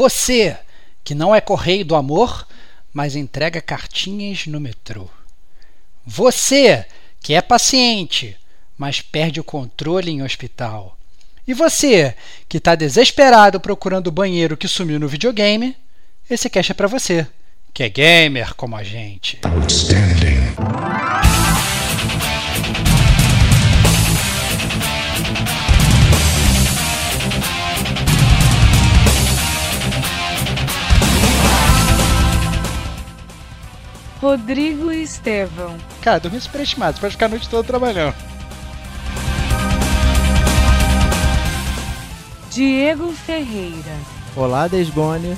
Você, que não é correio do amor, mas entrega cartinhas no metrô. Você, que é paciente, mas perde o controle em hospital. E você, que está desesperado procurando o banheiro que sumiu no videogame, esse cast é para você, que é gamer como a gente. Outstanding. Rodrigo e Estevão. Cara, dormir superestimado, você pode ficar a noite toda trabalhando. Diego Ferreira. Olá, Desbone.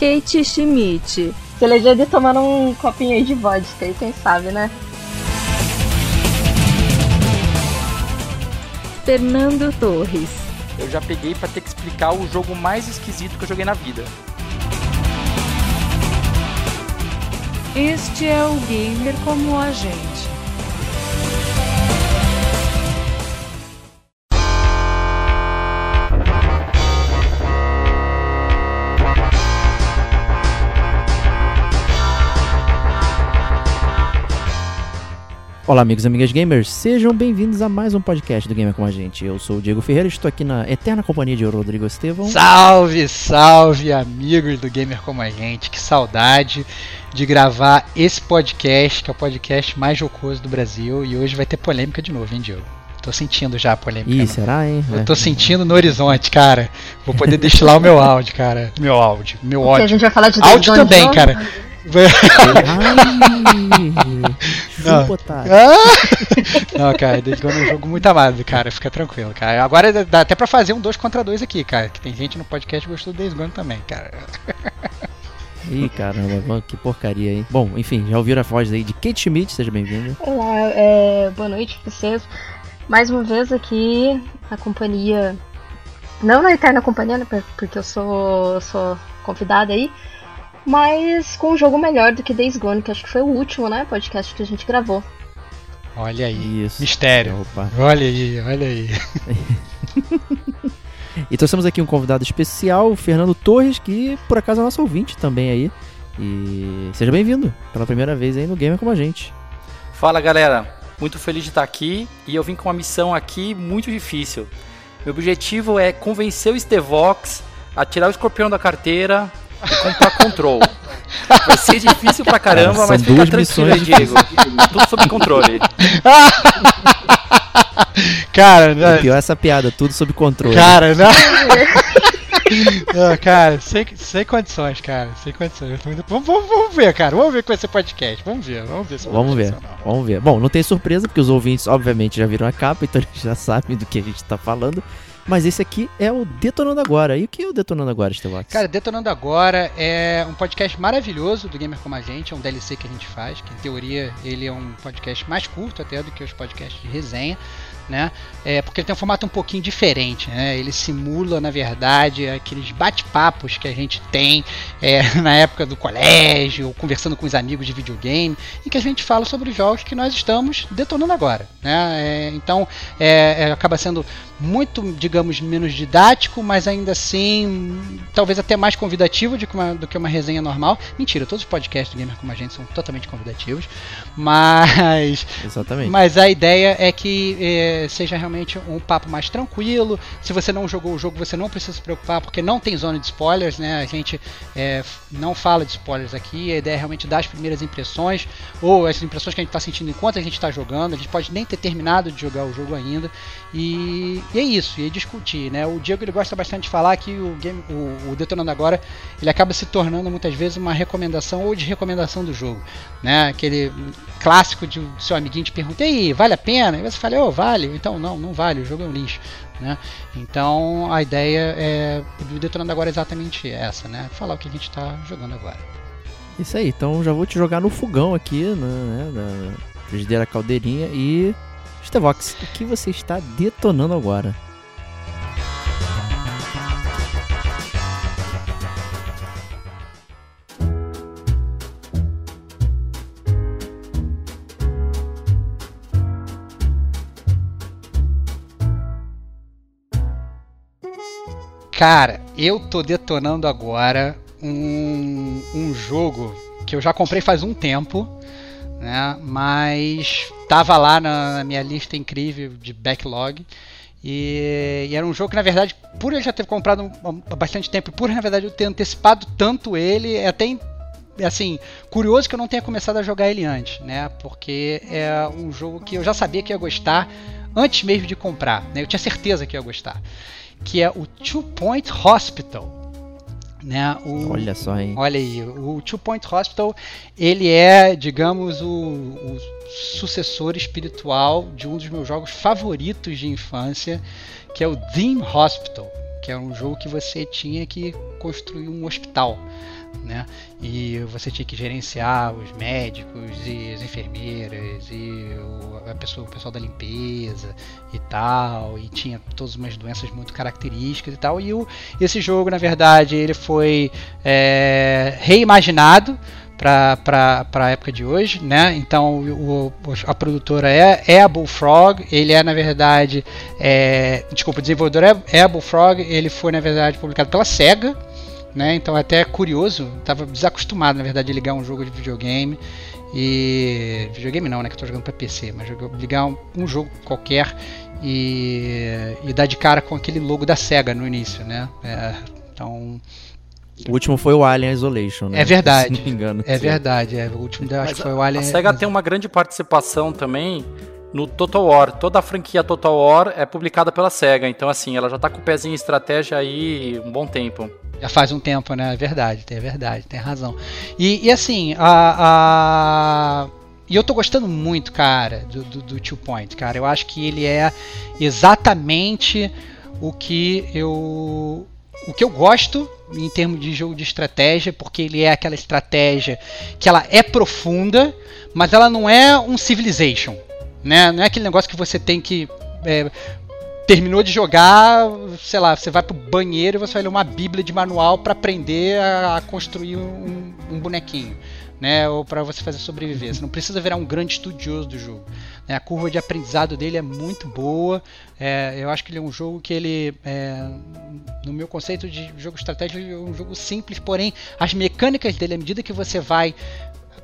Kate Schmidt. Celebra de tomando um copinho aí de vodka, aí quem sabe, né? Fernando Torres. Eu já peguei para ter que explicar o jogo mais esquisito que eu joguei na vida. Este é o Gamer como a gente. Olá, amigos e amigas gamers, sejam bem-vindos a mais um podcast do Gamer com a gente. Eu sou o Diego Ferreira, estou aqui na eterna companhia de Rodrigo Estevão. Salve, salve, amigos do Gamer como a gente. Que saudade de gravar esse podcast, que é o podcast mais jocoso do Brasil. E hoje vai ter polêmica de novo, hein, Diego? Tô sentindo já a polêmica. Ih, será, hein? Eu tô sentindo no horizonte, cara. Vou poder destilar o meu áudio, cara. Meu áudio, meu áudio. a gente vai falar de áudio também, cara. Não. Ah! não, cara, Days Gone é um jogo muito amado, cara. Fica tranquilo, cara. Agora dá até pra fazer um 2 contra 2 aqui, cara. Que tem gente no podcast que gostou do Days Gone também, cara. Ih, caramba, que porcaria, hein? Bom, enfim, já ouviram a voz aí de Kate Schmidt, seja bem-vindo. Olá, é, boa noite pra vocês. Mais uma vez aqui, a companhia. Não na eterna companhia, né? Porque eu sou, sou convidada aí mas com um jogo melhor do que Days Gone, que acho que foi o último, né, podcast que a gente gravou. Olha aí, Isso. mistério. Opa. Olha aí, olha aí. e trouxemos aqui um convidado especial, o Fernando Torres, que por acaso é nosso ouvinte também aí. E seja bem-vindo pela primeira vez aí no Gamer como a gente. Fala galera, muito feliz de estar aqui e eu vim com uma missão aqui muito difícil. Meu objetivo é convencer o Stevox a tirar o escorpião da carteira, e comprar control. Vai ser difícil pra caramba, mas fica tranquilo Diego. Tudo sob controle. cara, né? pior essa piada, tudo sob controle. Cara, não. não cara, sem, sem condições, cara. Sem condições. Vamos, vamos, vamos ver, cara. Vamos ver com esse podcast. Vamos ver, vamos ver. Vamos ver, vamos ver. Bom, não tem surpresa, porque os ouvintes, obviamente, já viram a capa, então eles já sabem do que a gente tá falando. Mas esse aqui é o Detonando Agora. E o que é o Detonando Agora, Stevox? Cara, Detonando Agora é um podcast maravilhoso do Gamer Como a Gente. É um DLC que a gente faz, que em teoria ele é um podcast mais curto até do que os podcasts de resenha né? É, porque ele tem um formato um pouquinho diferente, né? Ele simula, na verdade, aqueles bate-papos que a gente tem é, na época do colégio, conversando com os amigos de videogame, e que a gente fala sobre os jogos que nós estamos detonando agora, né? É, então, é, é, acaba sendo muito, digamos, menos didático, mas ainda assim, talvez até mais convidativo do que uma, do que uma resenha normal. Mentira, todos os podcasts do Gamer como a gente são totalmente convidativos, mas... Exatamente. Mas a ideia é que é, seja realmente um papo mais tranquilo. Se você não jogou o jogo, você não precisa se preocupar, porque não tem zona de spoilers, né? A gente é, não fala de spoilers aqui, a ideia é realmente dar as primeiras impressões, ou as impressões que a gente está sentindo enquanto a gente está jogando. A gente pode nem ter terminado de jogar o jogo ainda. E, e é isso, e é discutir, né? O Diego ele gosta bastante de falar que o, game, o, o Detonando Agora ele acaba se tornando muitas vezes uma recomendação ou de recomendação do jogo, né? Aquele clássico de seu amiguinho te pergunta, aí, vale a pena? E você fala, oh, vale? Então, não, não vale, o jogo é um lixo. Né? Então, a ideia é, do Detonando Agora é exatamente essa, né? Falar o que a gente está jogando agora. Isso aí, então já vou te jogar no fogão aqui, né, na frigideira caldeirinha e... Stevox, o que você está detonando agora? Cara, eu tô detonando agora um, um jogo que eu já comprei faz um tempo, né? Mas tava lá na, na minha lista incrível de backlog. E, e, era um jogo que, na verdade, por eu já ter comprado há bastante tempo, por na verdade eu ter antecipado tanto ele, é até assim, curioso que eu não tenha começado a jogar ele antes, né? Porque é um jogo que eu já sabia que ia gostar antes mesmo de comprar, né? Eu tinha certeza que ia gostar. Que é o Two Point Hospital. Né, o, olha só, hein? Olha aí, o Two Point Hospital, ele é, digamos, o, o sucessor espiritual de um dos meus jogos favoritos de infância, que é o Dream Hospital, que é um jogo que você tinha que construir um hospital né? E você tinha que gerenciar os médicos e as enfermeiras e o, a pessoa, o pessoal da limpeza e tal, e tinha todas umas doenças muito características e tal. E o, esse jogo, na verdade, ele foi é, reimaginado para a época de hoje, né? Então o, a produtora é, é a Bullfrog, ele é na verdade, é, desculpa, o desenvolvedor é, é a Bullfrog, ele foi na verdade publicado pela Sega, né? Então até é curioso, estava desacostumado na verdade de ligar um jogo de videogame e videogame não, né? Que eu tô jogando para PC, mas ligar um, um, jogo qualquer e, e dar de cara com aquele logo da Sega no início, né? É, então o último foi o Alien Isolation, né? É verdade. Se não me engano. É foi. é. O último acho que foi o Alien. A SEGA tem uma grande participação também no Total War. Toda a franquia Total War é publicada pela SEGA. Então, assim, ela já tá com o pezinho em estratégia aí um bom tempo. Já faz um tempo, né? É verdade, é verdade, tem razão. E, e assim, a, a, E eu tô gostando muito, cara, do, do, do Two Point, cara. Eu acho que ele é exatamente o que eu. O que eu gosto em termos de jogo de estratégia, porque ele é aquela estratégia que ela é profunda, mas ela não é um Civilization. Né? Não é aquele negócio que você tem que é, terminou de jogar, sei lá, você vai pro banheiro e você vai ler uma bíblia de manual para aprender a, a construir um, um, bonequinho, né? Ou para você fazer sobreviver. Você não precisa virar um grande estudioso do jogo. Né? A curva de aprendizado dele é muito boa. É, eu acho que ele é um jogo que ele, é, no meu conceito de jogo estratégico, é um jogo simples, porém as mecânicas dele, à medida que você vai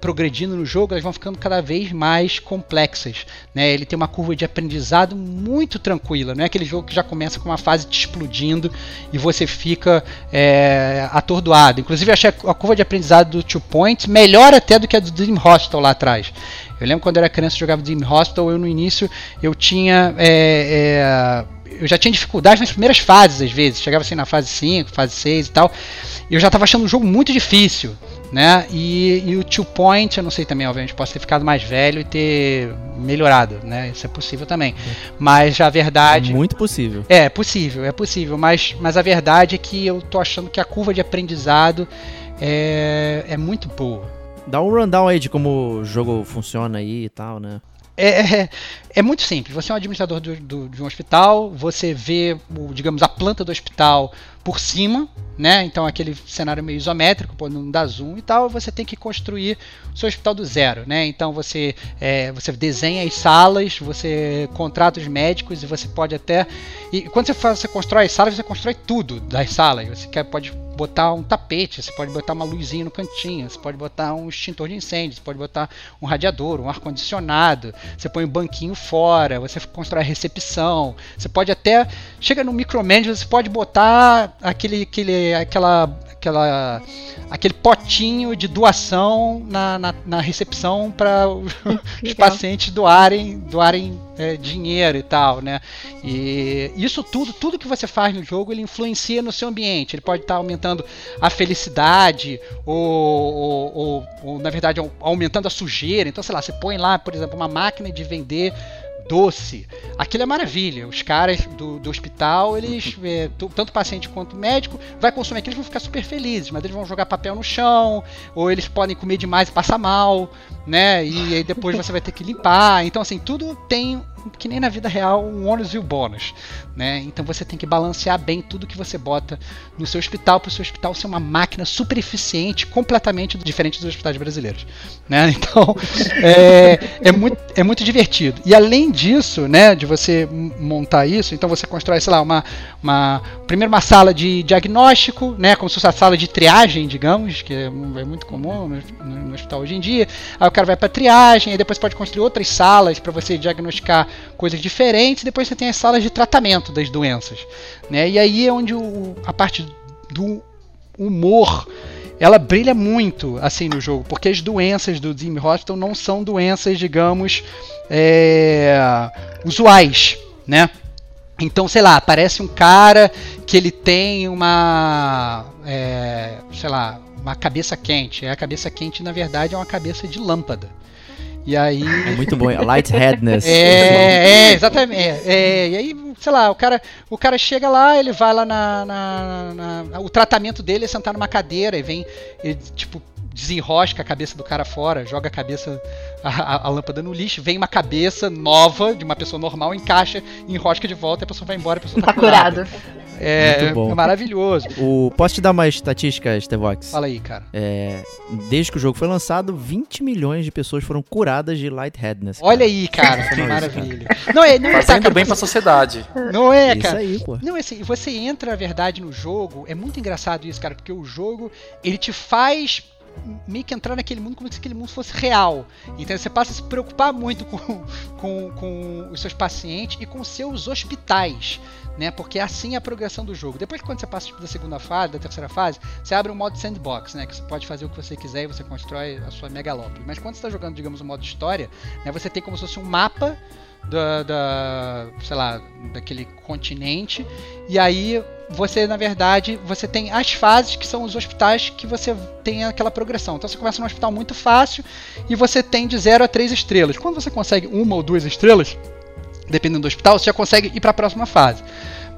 progredindo no jogo, elas vão ficando cada vez mais complexas. Né? Ele tem uma curva de aprendizado muito tranquila, não é aquele jogo que já começa com uma fase te explodindo e você fica é, atordoado. Inclusive, achei a curva de aprendizado do Two Point melhor até do que a do Dream Hostel lá atrás. Eu lembro quando eu era criança jogava Dream Hostel, eu no início eu tinha. É, é, eu já tinha dificuldade nas primeiras fases, às vezes. Chegava assim na fase 5, fase 6 e tal. E eu já estava achando o jogo muito difícil né? E, e, o Two Point, eu não sei também, obviamente, posso ter ficado mais velho e ter melhorado, né? Isso é possível também. Mas a verdade. É muito possível. É, possível, é possível. Mas, mas a verdade é que eu tô achando que a curva de aprendizado é, é muito boa. Dá um rundown aí de como o jogo funciona aí e tal, né? É, é, é, muito simples. Você é um administrador do, do, de um hospital, você vê, o, digamos, a planta do hospital por cima, né? Então aquele cenário meio isométrico, pô, não dá zoom e tal, você tem que construir o seu hospital do zero, né? Então você, é, você desenha as salas, você contrata os médicos e você pode até. E quando você, faz, você constrói as salas, você constrói tudo das salas. Você quer, pode botar um tapete, você pode botar uma luzinha no cantinho, você pode botar um extintor de incêndio, você pode botar um radiador, um ar-condicionado, você põe um banquinho fora, você constrói a recepção, você pode até. Chega no micromanagement, você pode botar aquele, aquele, aquela, aquela, aquele potinho de doação na, na, na recepção para os pacientes doarem, doarem é, dinheiro e tal, né? E isso tudo, tudo que você faz no jogo, ele influencia no seu ambiente. Ele pode estar aumentando a felicidade ou, ou, ou, ou na verdade aumentando a sujeira. Então, sei lá, você põe lá, por exemplo, uma máquina de vender doce. Aquilo é maravilha. Os caras do, do hospital, eles, é, tanto paciente quanto médico, vai consumir aquilo, eles vão ficar super felizes, mas eles vão jogar papel no chão, ou eles podem comer demais e passar mal, né? E aí depois você vai ter que limpar. Então, assim, tudo tem que nem na vida real, um ônus e o um bônus. Né? Então você tem que balancear bem tudo que você bota no seu hospital para o seu hospital ser uma máquina super eficiente, completamente diferente dos hospitais brasileiros. Né? Então é, é, muito, é muito divertido. E além disso, né, de você montar isso, então você constrói, sei lá, uma, uma primeiro uma sala de diagnóstico, né, como se fosse a sala de triagem, digamos, que é, é muito comum no, no- hospital hoje em dia. Aí o cara vai para triagem, aí depois pode construir outras salas para você diagnosticar coisas diferentes, depois você tem as salas de tratamento das doenças, né? E aí é onde o, a parte do humor ela brilha muito assim no jogo, porque as doenças do Jim Hospital não são doenças, digamos, é, usuais, né? Então, sei lá, aparece um cara que ele tem uma, é, sei lá, uma cabeça quente. E a cabeça quente, na verdade, é uma cabeça de lâmpada. E aí É muito bom. A Lightheadness. é, é, exatamente. É, é, e aí, sei lá, o cara, o cara chega lá, ele vai lá na, na- na- O tratamento dele é sentar numa cadeira e vem, ele, tipo, desenrosca a cabeça do cara fora, joga a cabeça, a, a- a lâmpada no lixo, vem uma cabeça nova de uma pessoa normal, encaixa, enrosca de volta e a pessoa vai embora, a pessoa tá, Tá curado. É, Muito bom. é maravilhoso. O, posso te dar uma estatística, Stevox? Fala aí, cara. É, desde que o jogo foi lançado, 20 milhões de pessoas foram curadas de lightheadness. Olha aí, cara, que isso, maravilha. Não é, não é, Fazendo cara, bem pra sociedade. não é, Isso cara. aí, pô. Não, assim, você entra, na verdade, no jogo, é muito engraçado isso, cara, porque o jogo, ele te faz meio que entrar naquele mundo como se aquele mundo fosse real. Então você passa a se preocupar muito com, com, com os seus pacientes e com os seus hospitais. Né, porque assim é a progressão do jogo. Depois, quando você passa tipo, da segunda fase, da terceira fase, você abre um modo sandbox, né? Que você pode fazer o que você quiser e você constrói a sua megalópole. Mas quando você está jogando, digamos, o modo história, né, você tem como se fosse um mapa da, da, sei lá, daquele continente. E aí você, na verdade, você tem as fases que são os hospitais que você tem aquela progressão. Então você começa num hospital muito fácil e você tem de 0 a 3 estrelas. Quando você consegue uma ou duas estrelas, dependendo do hospital, você já consegue ir para a próxima fase.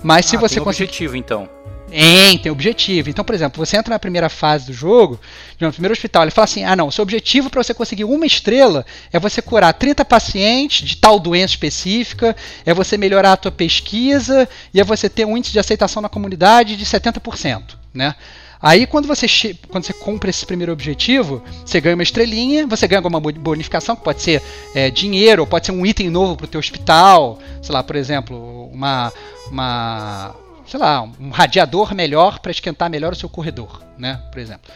Mas se Ah, você tem conseguir objetivo, então. tem, tem objetivo. Então, por exemplo, você entra na primeira fase do jogo, no primeiro hospital, ele fala assim: ah, não, o seu objetivo para você conseguir uma estrela é você curar 30 pacientes de tal doença específica, é você melhorar a tua pesquisa e é você ter um índice de aceitação na comunidade de 70%, né? Aí quando você, quando você cumpre esse primeiro objetivo, você ganha uma estrelinha, você ganha alguma bo- bonificação, que pode ser é, dinheiro, ou pode ser um item novo para o teu hospital, sei lá, por exemplo, uma, uma sei lá, um radiador melhor para esquentar melhor o seu corredor, né, por exemplo.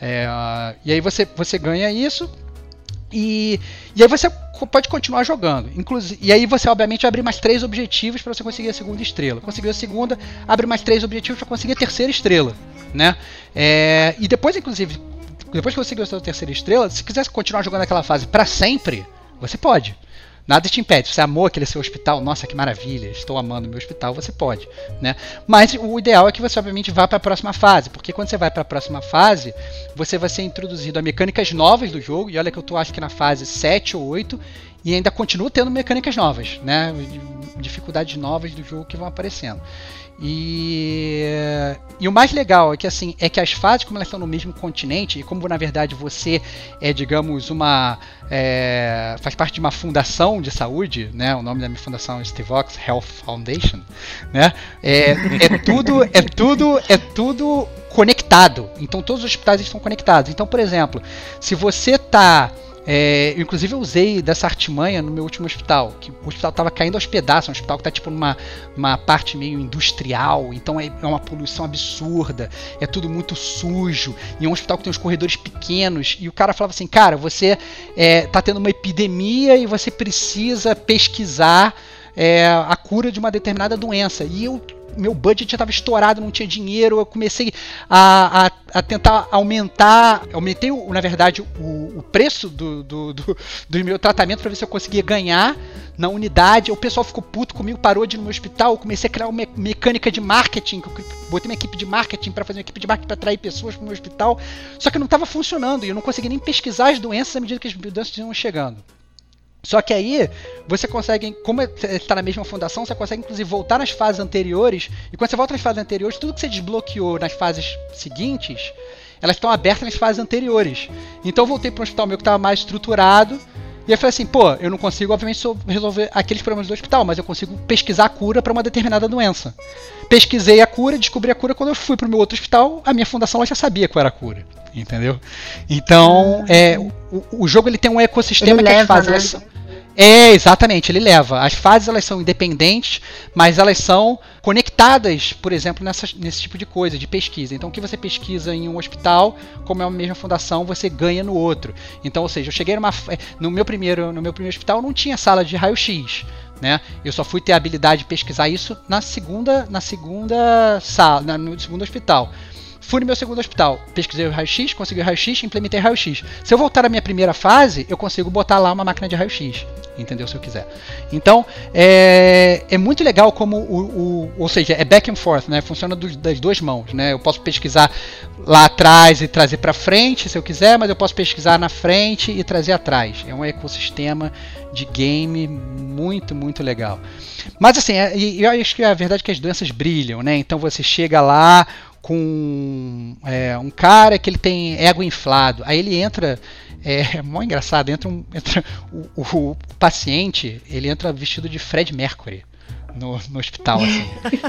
É, e aí você, você ganha isso e, e aí você pode continuar jogando. Inclusive, e aí você, obviamente, vai abrir mais três objetivos para você conseguir a segunda estrela. Conseguiu a segunda, abre mais três objetivos para conseguir a terceira estrela. Né? É, e depois, inclusive, depois que você conseguiu a sua terceira estrela, se quiser continuar jogando aquela fase para sempre, você pode. Nada te impede. Você amou aquele seu hospital, nossa, que maravilha, estou amando meu hospital, você pode. Né? Mas o ideal é que você, obviamente, vá para a próxima fase, porque quando você vai para a próxima fase, você vai ser introduzido a mecânicas novas do jogo, e olha que eu tô acho que na fase 7 ou 8, e ainda continua tendo mecânicas novas, né? Dificuldades novas do jogo que vão aparecendo. E, e o mais legal é que assim é que as fases como elas estão no mesmo continente e como na verdade você é digamos uma é, faz parte de uma fundação de saúde né o nome da minha fundação é Stevox Health Foundation né é, é tudo é tudo é tudo conectado. Então todos os hospitais estão conectados. Então por exemplo se você tá é, inclusive eu usei dessa artimanha no meu último hospital, que o hospital estava caindo aos pedaços, é um hospital que está tipo numa uma parte meio industrial, então é, é uma poluição absurda, é tudo muito sujo, e é um hospital que tem os corredores pequenos, e o cara falava assim, cara, você é, tá tendo uma epidemia e você precisa pesquisar é, a cura de uma determinada doença. E eu meu budget já estava estourado, não tinha dinheiro. Eu comecei a, a, a tentar aumentar. Aumentei, na verdade, o, o preço do, do, do, do meu tratamento para ver se eu conseguia ganhar na unidade. O pessoal ficou puto comigo, parou de ir no meu hospital. Eu comecei a criar uma me- mecânica de marketing. eu botei minha equipe de marketing para fazer uma equipe de marketing para atrair pessoas para o meu hospital. Só que não estava funcionando e eu não conseguia nem pesquisar as doenças à medida que as doenças iam chegando. Só que aí você consegue, como está na mesma fundação, você consegue inclusive voltar nas fases anteriores. E quando você volta nas fases anteriores, tudo que você desbloqueou nas fases seguintes, elas estão abertas nas fases anteriores. Então eu voltei para um hospital meu que estava mais estruturado. E eu falei assim, pô, eu não consigo, obviamente, resolver aqueles problemas do hospital, mas eu consigo pesquisar a cura para uma determinada doença. Pesquisei a cura, descobri a cura. Quando eu fui para o meu outro hospital, a minha fundação ela já sabia qual era a cura. Entendeu? Então, é, o, o jogo ele tem um ecossistema Ele que as leva, fases né? É, exatamente, ele leva. As fases elas são independentes, mas elas são conectadas, por exemplo, nessa, nesse tipo de coisa, de pesquisa. Então, o que você pesquisa em um hospital, como é a mesma fundação, você ganha no outro. Então, ou seja, eu cheguei numa, no meu primeiro, no meu primeiro hospital não tinha sala de raio-x. Né? Eu só fui ter a habilidade de pesquisar isso na segunda, na segunda sala, no segundo hospital. Fui no meu segundo hospital, pesquisei o raio-x, consegui o raio-x, implementei raio-x. Se eu voltar à minha primeira fase, eu consigo botar lá uma máquina de raio-x, entendeu? Se eu quiser. Então, é, é muito legal como o, o, Ou seja, é back and forth, né? Funciona dos, das duas mãos, né? Eu posso pesquisar lá atrás e trazer para frente, se eu quiser, mas eu posso pesquisar na frente e trazer atrás. É um ecossistema de game muito, muito legal. Mas assim, é, eu acho que a verdade é que as doenças brilham, né? Então você chega lá, com é, um cara que ele tem ego inflado. Aí ele entra, é, é mó engraçado, entra, um, entra o, o, o, paciente, ele entra vestido de Fred Mercury no, no hospital, assim.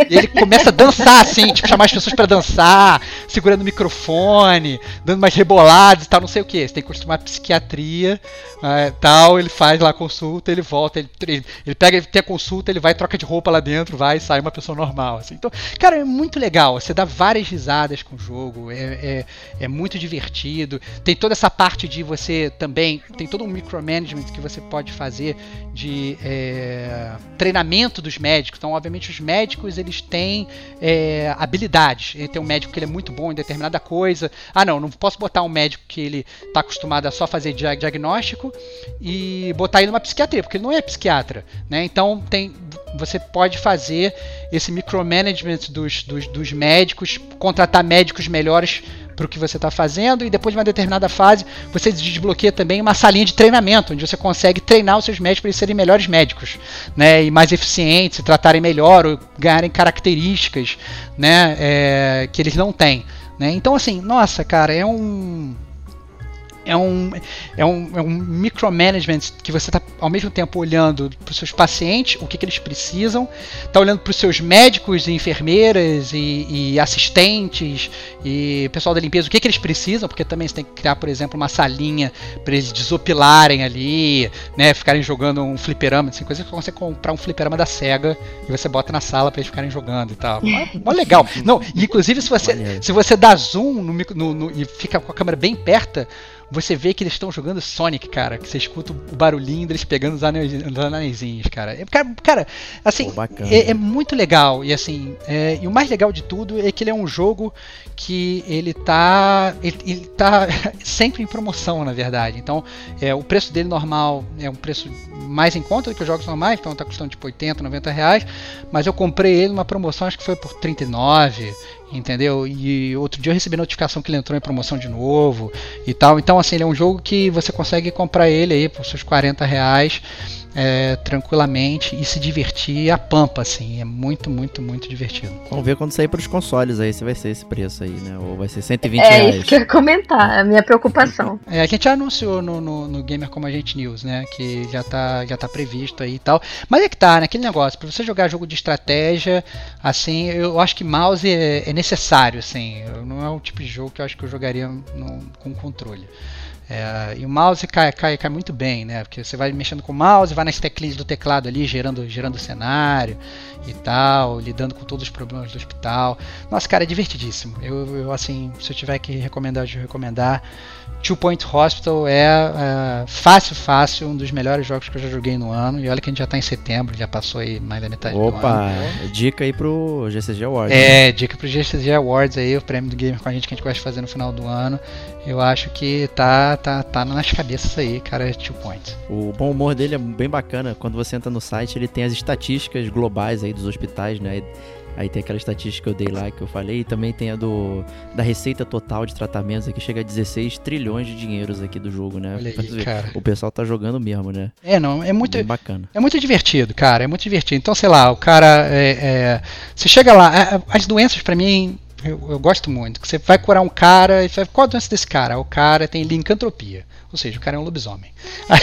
E ele começa a dançar, assim, tipo, chamar as pessoas para dançar, segurando o microfone, dando mais reboladas e tal, não sei o que. Você tem que acostumar a psiquiatria, uh, tal, ele faz lá a consulta, ele volta, ele, ele, ele pega, ele tem a consulta, ele vai, troca de roupa lá dentro, vai e sai uma pessoa normal, assim. Então, cara, é muito legal, você dá várias risadas com o jogo, é, é, é muito divertido, tem toda essa parte de você também, tem todo um micromanagement que você pode fazer de é, treinamento dos médicos, Então, obviamente, os médicos eles têm é, habilidades. Ele tem um médico que ele é muito bom em determinada coisa. Ah, não, não posso botar um médico que ele está acostumado a só fazer diagnóstico e botar ele numa psiquiatria, porque ele não é psiquiatra. Né? Então, tem, você pode fazer esse micromanagement dos, dos, dos médicos, contratar médicos melhores para o que você está fazendo e depois de uma determinada fase você desbloqueia também uma salinha de treinamento onde você consegue treinar os seus médicos para eles serem melhores médicos, né, e mais eficientes, se tratarem melhor ou ganharem características, né, é, que eles não têm, né. Então assim, nossa, cara, é um é um, é um, é um micromanagement que você está ao mesmo tempo olhando para os seus pacientes, o que, que eles precisam, está olhando para os seus médicos e enfermeiras e, e, assistentes e pessoal da limpeza, o que, que eles precisam, porque também você tem que criar, por exemplo, uma salinha para eles desopilarem ali, né, ficarem jogando um fliperama, assim, coisa que você comprar um fliperama da SEGA e você bota na sala para eles ficarem jogando e tal. Mó legal. Não, inclusive se você, se você dá zoom no, no, no, e fica com a câmera bem perto, você vê que eles estão jogando Sonic, cara. Que você escuta o barulhinho deles pegando os anéisinhos, cara. É, cara. Cara, assim, Pô, é, é, muito legal. E assim, é, e o mais legal de tudo é que ele é um jogo que ele tá. Ele, ele tá sempre em promoção, na verdade. Então, é, o preço dele normal é um preço mais em conta do que os jogos normais, então tá custando tipo 80, 90 reais. Mas eu comprei ele numa promoção, acho que foi por 39 entendeu? E outro dia eu recebi notificação que ele entrou em promoção de novo e tal. Então, assim, ele é um jogo que você consegue comprar ele aí por seus 40 reais é, tranquilamente e se divertir a pampa, assim. É muito, muito, muito divertido. Vamos ver quando sair para os consoles aí se vai ser esse preço aí, né? Ou vai ser 120 é, reais. É isso que eu ia comentar, a minha preocupação. É, a gente já anunciou no, no, no, Gamer Como a Gente News, né? Que já tá, já tá previsto aí e tal. Mas é que tá, né? Aquele negócio, para você jogar jogo de estratégia, assim, eu acho que mouse é, é necessário, assim. Não é o tipo de jogo que eu acho que eu jogaria no, com controle. É, e o mouse cai, cai, cai muito bem, né? Porque você vai mexendo com o mouse, vai nas teclinhas do teclado ali, gerando, gerando cenário e tal, lidando com todos os problemas do hospital. Nossa, cara, é divertidíssimo. Eu, eu assim, se eu tiver que recomendar, eu recomendar. Two Point Hospital é, é, fácil, fácil, um dos melhores jogos que eu já joguei no ano. E olha que a gente já está em setembro, já passou aí mais da metade Opa, do ano. Opa, dica aí pro GCG Awards. É, né? dica pro GCG Awards aí, o prêmio do Gamer com a gente que a gente gosta de fazer no final do ano. Eu acho que tá, tá, tá nas cabeças aí, cara, Two Point. O bom humor dele é bem bacana. Quando você entra no site, ele tem as estatísticas globais aí dos hospitais, né? Aí tem aquela estatística que eu dei lá que eu falei, e também tem a do da receita total de tratamentos que chega a 16 trilhões de dinheiros aqui do jogo, né? Olha aí, cara. O pessoal tá jogando mesmo, né? É, não, é muito Bem bacana. É muito divertido, cara, é muito divertido. Então, sei lá, o cara é, é você chega lá, é, as doenças para mim eu, eu, gosto muito. Você vai curar um cara e fala, qual a doença desse cara? O cara tem lincantropia. Ou seja, o cara é um lobisomem. Aí,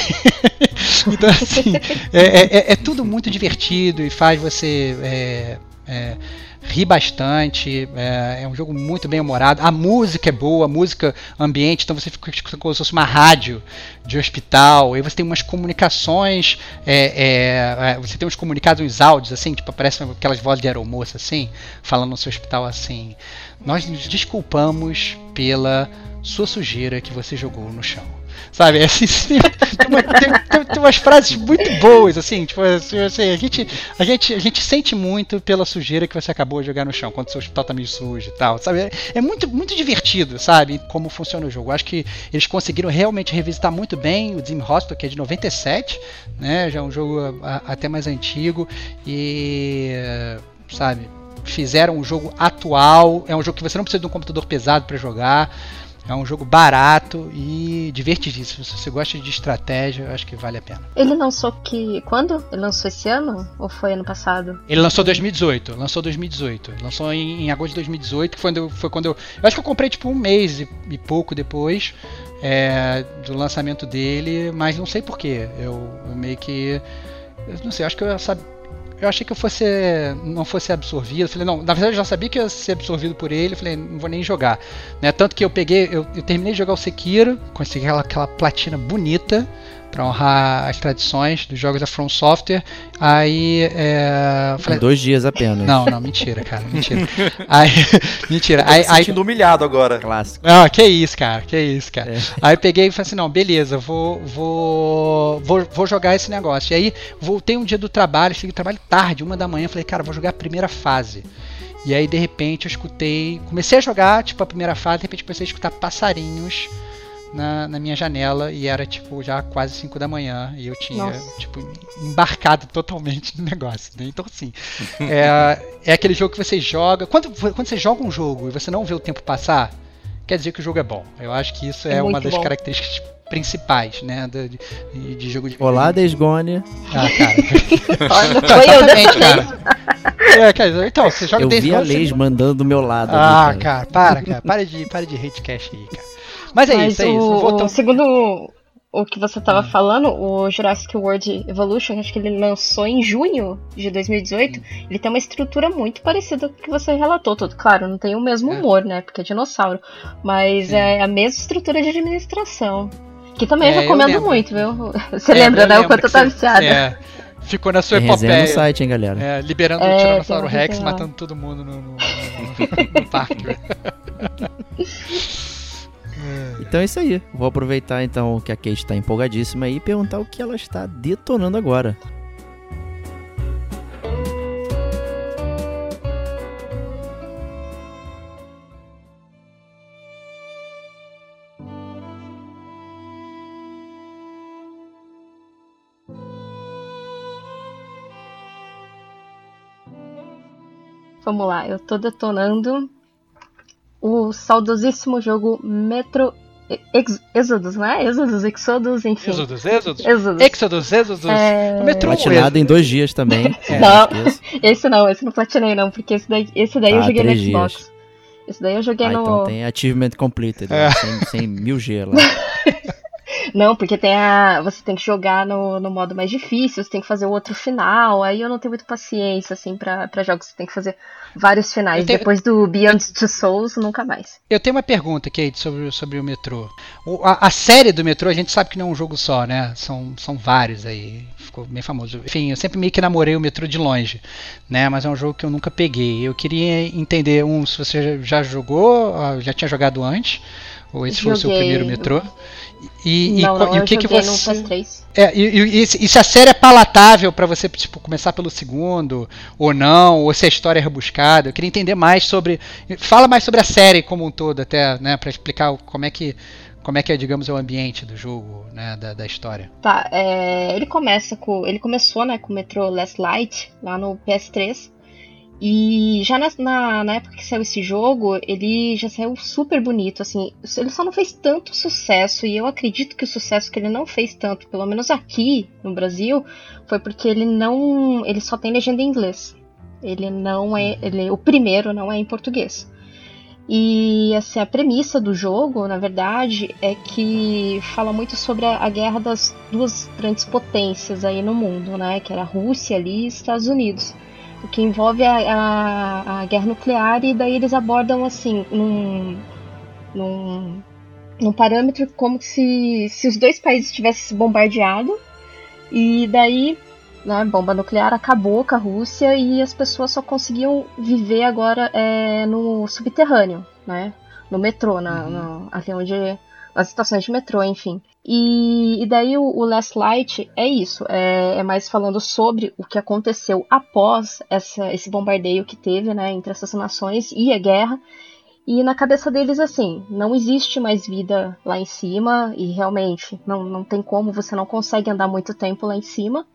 então, assim, é, é, é, tudo muito divertido e faz você é, é, ri bastante, é, é um jogo muito bem humorado. A música é boa, a música ambiente, então você fica como se fosse uma rádio de hospital. Aí você tem umas comunicações, é, é, é, você tem uns comunicados, uns áudios assim, tipo aparecem aquelas vozes de aeromoça assim, falando no seu hospital assim. Nós nos desculpamos pela sua sujeira que você jogou no chão. Sabe, assim, tem, uma, tem, tem, tem, umas frases muito boas, assim, tipo assim, assim, a, gente, a, gente, a gente sente muito pela sujeira que você acabou de jogar no chão, quando seu hospital tá meio sujo e tal, sabe? É, é muito, muito divertido, sabe, como funciona o jogo. Acho que eles conseguiram realmente revisitar muito bem o Dim Hostel, que é de 97, né? Já é um jogo a, até mais antigo e, sabe, fizeram um jogo atual, é um jogo que você não precisa de um computador pesado para jogar. É um jogo barato e divertidíssimo. Se você gosta de estratégia, eu acho que vale a pena. Ele lançou que. Quando? Ele lançou esse ano? Ou foi ano passado? Ele lançou 2018. Lançou 2018. Lançou em, em agosto de 2018, que foi quando, eu, foi quando eu. Eu acho que eu comprei tipo um mês e, e pouco depois é, do lançamento dele, mas não sei porquê. Eu, eu meio que. Eu não sei, acho que eu sabia eu achei que eu fosse não fosse absorvido. Falei, não, na verdade eu já sabia que ia ser absorvido por ele. Falei, não vou nem jogar. Né? Tanto que eu peguei, eu, eu terminei de jogar o Sekiro, consegui aquela, aquela platina bonita para honrar as tradições dos jogos da From Software. Aí. É, falei, dois dias apenas. Não, não, mentira, cara, mentira. aí, mentira. Tô aí, me sentindo aí, humilhado agora. Clássico. Não, que isso, cara, que isso, cara. É. Aí eu peguei e falei assim: não, beleza, vou, vou, vou, vou jogar esse negócio. E aí voltei um dia do trabalho, cheguei do trabalho tarde, uma da manhã, falei, cara, vou jogar a primeira fase. E aí, de repente, eu escutei. Comecei a jogar, tipo, a primeira fase, de repente comecei a escutar passarinhos na, na, minha janela e era tipo já quase 5 da manhã e eu tinha Nossa. tipo embarcado totalmente no negócio. Né? Então assim, é, é aquele jogo que você joga. Quando, quando você joga um jogo e você não vê o tempo passar, quer dizer que o jogo é bom. Eu acho que isso é, é uma das bom. características principais, né, de, de, de jogo de Olá, Desgone. Ah, cara. Olha, foi eu dessa cara. É, cara. Então, você joga Eu Days vi a Gone, Leis você... mandando do meu lado. Ah, ali, cara. cara, para, cara. Para de, para de hate cash aí, cara. Mas é Mas isso, é o, isso. Voltando... Segundo o que você estava hum. falando, o Jurassic World Evolution, acho que ele lançou em junho de 2018. Hum. Ele tem uma estrutura muito parecida com o que você relatou, tudo. Claro, não tem o mesmo é. humor, né? Porque é dinossauro. Mas Sim. é a mesma estrutura de administração. Que também é, recomendo muito, viu? Você é, lembra, né? O quanto eu tava viciada. É. Ficou na sua epopeia. no site, hein, galera? É, liberando é, o Tiranossauro Rex, matando todo mundo no, no, no, no parque. Então é isso aí. Vou aproveitar então que a Kate está empolgadíssima e perguntar o que ela está detonando agora. Vamos lá, eu tô detonando o saudosíssimo jogo Metro Ex Exodus, não é? Exodus, Exodus, enfim. Exodus, Exodus. Exodus, Exodus. Exodus. É... Metro Platinado em dois dias também. é, não, esse não, esse não platinei não, porque esse daí, esse daí ah, eu joguei no Xbox. Dias. Esse daí eu joguei ah, no... então tem Achievement Completed, é. sem, sem mil G lá. Não, porque tem a. Você tem que jogar no, no modo mais difícil, você tem que fazer o outro final. Aí eu não tenho muita paciência, assim, pra, pra jogos. Você tem que fazer vários finais. Tenho... Depois do Beyond Two Souls, nunca mais. Eu tenho uma pergunta, Kate, sobre, sobre o metrô. O, a, a, série do metrô, a gente sabe que não é um jogo só, né? São, são vários aí. Ficou bem famoso. Enfim, eu sempre meio que namorei o metrô de longe, né? Mas é um jogo que eu nunca peguei. Eu queria entender, um, se você já jogou, ah, já tinha jogado antes, ou esse Joguei. foi o seu primeiro metrô. E, não, e, não, e o que, que você. É, e, e, se a série é palatável para você tipo, começar pelo segundo, ou não, ou se a história é rebuscada. Eu queria entender mais sobre. Fala mais sobre a série como um todo, até, né, para explicar como é que. Como é que é, digamos, o ambiente do jogo, né, da, da história? Tá, é, ele começa com. Ele começou, né, com o Metro Last Light, lá no PS3. E já na, na, na, época que saiu esse jogo, ele já saiu super bonito, assim. Ele só não fez tanto sucesso, e eu acredito que o sucesso que ele não fez tanto, pelo menos aqui no Brasil, foi porque ele não. ele só tem legenda em inglês. Ele não é. Ele, o primeiro não é em português. E assim, a premissa do jogo, na verdade, é que fala muito sobre a, a, guerra das duas grandes potências aí no mundo, né? Que era a Rússia ali e Estados Unidos. Que envolve a, a, a guerra nuclear e daí eles abordam assim num, num, num parâmetro como se, se os dois países tivessem se bombardeado e daí né, bomba nuclear acabou com a Rússia e as pessoas só conseguiam viver agora é, no subterrâneo, né? No metrô, na, uhum. na, ali onde. Nas estações de metrô, enfim. E, e daí o, o, Last Light é isso, é, é, mais falando sobre o que aconteceu após essa, esse bombardeio que teve né, entre essas nações e a guerra. E na cabeça deles, assim, não existe mais vida lá em cima, e realmente não, não tem como, você não consegue andar muito tempo lá em cima.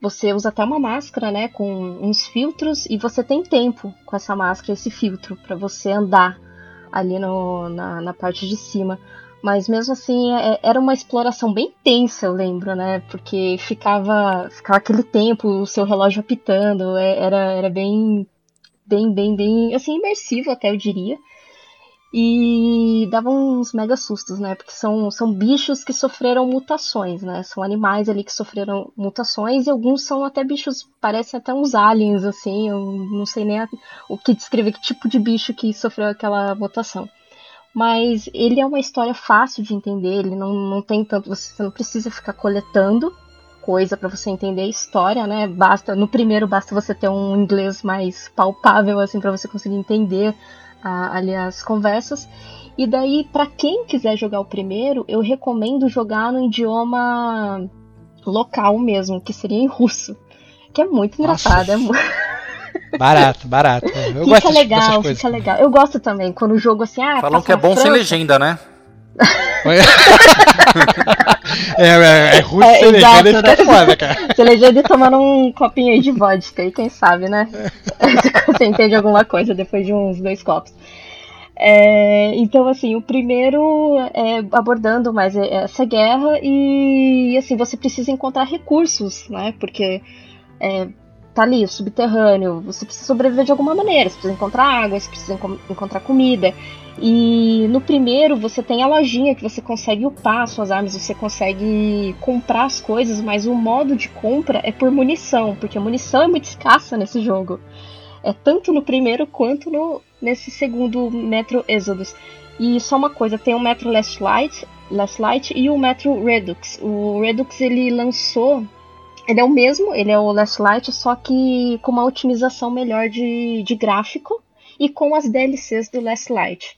Você usa até uma máscara, né, com uns filtros e você tem tempo com essa máscara, esse filtro, para você andar ali no, na, na parte de cima. Mas mesmo assim, é, era uma exploração bem tensa, eu lembro, né? Porque ficava, ficava aquele tempo, o seu relógio apitando, é, era, era bem, bem, bem, bem, assim, imersivo até, eu diria. E dava uns mega sustos, né? Porque são, são bichos que sofreram mutações, né? São animais ali que sofreram mutações e alguns são até bichos, parecem até uns aliens, assim. Eu não sei nem a, o que descrever que tipo de bicho que sofreu aquela mutação. Mas ele é uma história fácil de entender, ele não, não tem tanto. Você não precisa ficar coletando coisa para você entender a história, né? Basta no primeiro basta você ter um inglês mais palpável assim para você conseguir entender a, ali as conversas. E daí, para quem quiser jogar o primeiro, eu recomendo jogar no idioma local mesmo, que seria em russo. Que é muito engraçado. É muito... Barato, barato. Eu fica gosto legal, fica legal. Eu gosto também, quando o jogo assim, ah, Falam que é bom França. sem legenda, né? é, é, é ruim é, sem exato, legenda né? fica foda, cara. Sem legenda e tomando um copinho aí de vodka, e quem sabe, né? Você entende alguma coisa depois de uns dois copos. É, então, assim, o primeiro é abordando mais essa guerra e, assim, você precisa encontrar recursos, né? Porque é, tá ali, subterrâneo, você precisa sobreviver de alguma maneira, você precisa encontrar água, você precisa enco encontrar comida. E no primeiro você tem a lojinha que você consegue upar suas armas, você consegue comprar as coisas, mas o modo de compra é por munição, porque a munição é muito escassa nesse jogo. É tanto no primeiro quanto no, nesse segundo Metro Exodus. E só uma coisa, tem o Metro Last Light, Last Light e o Metro Redux. O Redux ele lançou ele é o mesmo, ele é o Last Light, só que com uma otimização melhor de, de gráfico e com as DLCs do Last Light.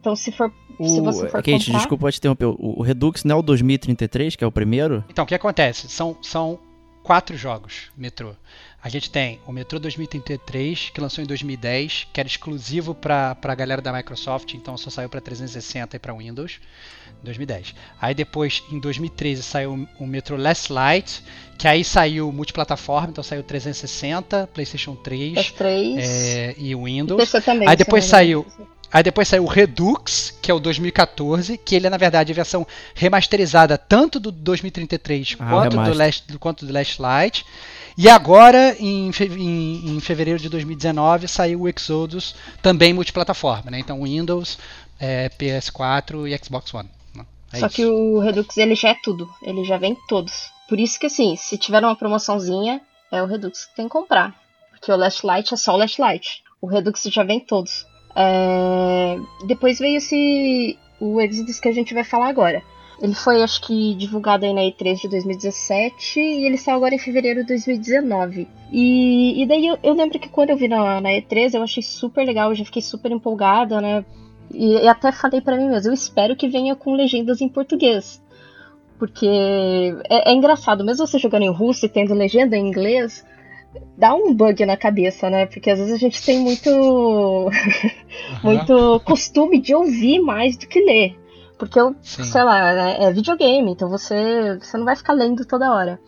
Então, se for. O, se você for Kate, comprar... desculpa te interromper. O, o Redux não é o 2033, que é o primeiro? Então, o que acontece? São, são quatro jogos Metrô. A gente tem o Metrô 2033, que lançou em 2010, que era exclusivo para a galera da Microsoft, então só saiu para 360 e para Windows, 2010. Aí depois, em 2013, saiu o Metro Last Light, que aí saiu multiplataforma, então saiu 360, PlayStation 3, 3 é, e Windows. E também, aí depois saiu Aí depois saiu o Redux, que é o 2014, que ele é na verdade a versão remasterizada tanto do 2033 ah, quanto, do Last, quanto do Last Light. E agora, em, em, em, fevereiro de 2019, saiu o Exodus, também multiplataforma, né? Então Windows, é, PS4 e Xbox One. É Só isso. que o Redux ele já é tudo, ele já vem todos. Por isso que assim, se tiver uma promoçãozinha, é o Redux que tem que comprar. Porque o Last Light é só o Last Light. O Redux já vem todos. É... Depois veio esse o Exodus que a gente vai falar agora. Ele foi, acho que, divulgado aí na E3 de 2017 e ele saiu agora em fevereiro de 2019. E, e daí eu, eu lembro que quando eu vi na, na, E3 eu achei super legal, eu já fiquei super empolgada, né? E, até falei para mim mesmo, eu espero que venha com legendas em português. Porque é, é engraçado, mesmo você jogando em russo e tendo legenda em inglês, dá um bug na cabeça, né? Porque às vezes a gente tem muito uhum. muito costume de ouvir mais do que ler. Porque eu, Sim. sei lá, é, é videogame, então você, você não vai ficar lendo toda hora.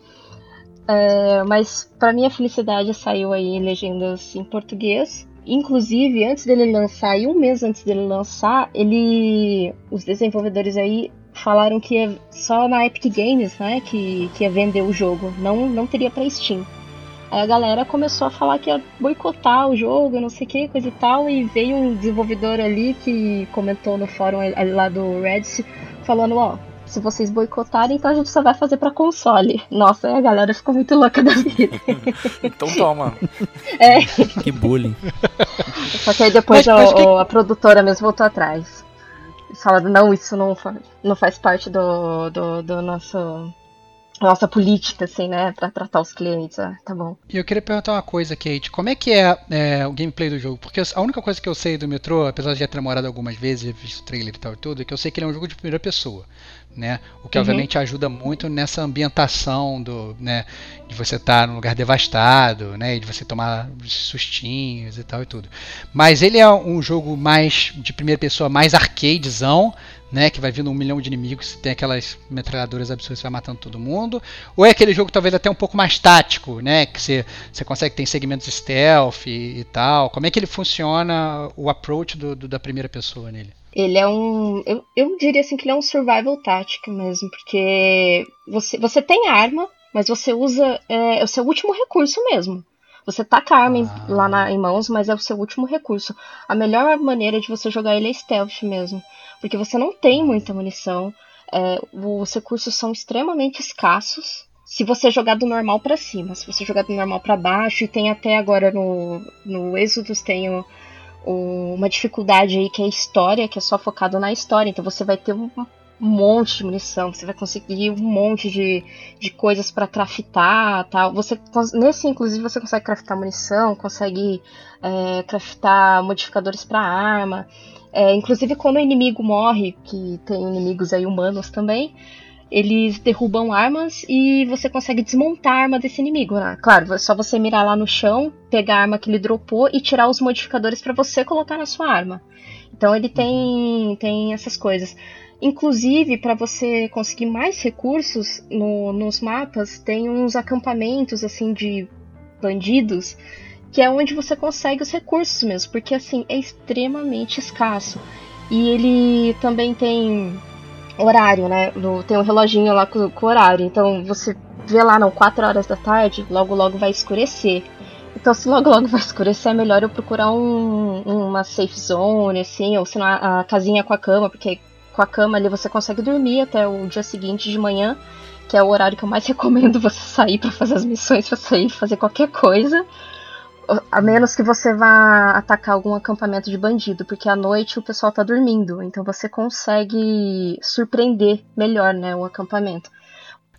É, mas para minha felicidade saiu aí legendas em português. Inclusive, antes dele lançar, e um mês antes dele lançar, ele. Os desenvolvedores aí falaram que ia só na Epic Games, né? Que, que ia vender o jogo. Não, não teria pra Steam. Aí a galera começou a falar que ia boicotar o jogo, não sei o que, coisa e tal, e veio um desenvolvedor ali que comentou no fórum lá do Reddit falando, ó, se vocês boicotarem, então a gente só vai fazer pra console. Nossa, a galera ficou muito louca da vida. então toma. É. Que bullying. Só que aí depois Mas- mas a, que- a produtora mesmo voltou atrás. Falaram, não, isso não, não faz parte do, do, do nosso. Nossa política, assim, né? Pra tratar os clientes. Ah, tá bom. E eu queria perguntar uma coisa, Kate. Como é que é, é, o gameplay do jogo? Porque a única coisa que eu sei do metrô, apesar de já ter namorado algumas vezes, visto o trailer e tal e tudo, é que eu sei que ele é um jogo de primeira pessoa. Né? O que Uhum. obviamente ajuda muito nessa ambientação do, né, de você estar num lugar devastado, né, e de você tomar sustinhos e tal e tudo. Mas ele é um jogo mais de primeira pessoa, mais arcadezão, né, que vai vindo um milhão de inimigos, tem aquelas metralhadoras absurdas que vai matando todo mundo, ou é aquele jogo talvez até um pouco mais tático, né, que você, você consegue ter segmentos stealth e, e tal. Como é que ele funciona o approach do, do- da primeira pessoa nele? Ele é um. Eu, eu diria assim que ele é um survival tático mesmo, porque você, você tem arma, mas você usa. É, é o seu último recurso mesmo. Você taca a arma em- Ah. lá na- em mãos, mas é o seu último recurso. A melhor maneira de você jogar ele é stealth mesmo. Porque você não tem muita munição. é, os recursos são extremamente escassos. Se você jogar do normal pra cima, se você jogar do normal pra baixo, e tem até agora no, no Exodus tem o- uma dificuldade aí que é história, que é só focado na história. Então você vai ter um monte de munição, você vai conseguir um monte de, de coisas pra craftar, tal. Você nesse inclusive você consegue craftar munição, consegue é, craftar modificadores pra arma. É, inclusive quando o inimigo morre, que tem inimigos aí humanos também, eles derrubam armas e você consegue desmontar a arma desse inimigo, né? Claro, é só você mirar lá no chão, pegar a arma que ele dropou e tirar os modificadores pra você colocar na sua arma. Então ele tem, tem essas coisas. Inclusive, para você conseguir mais recursos no- nos mapas, tem uns acampamentos assim de bandidos que é onde você consegue os recursos mesmo, porque assim é extremamente escasso. E ele também tem horário, né? No- tem um reloginho lá com, com horário. Então você vê lá, não, 4 horas da tarde, logo logo vai escurecer. Então se logo logo vai escurecer, é melhor eu procurar um, uma safe zone, assim, ou se não a, a casinha com a cama, porque com a cama ali você consegue dormir até o dia seguinte de manhã, que é o horário que eu mais recomendo você sair pra fazer as missões, pra sair fazer qualquer coisa. A menos que você vá atacar algum acampamento de bandido, porque à noite o pessoal tá dormindo, então você consegue surpreender melhor, né, o acampamento.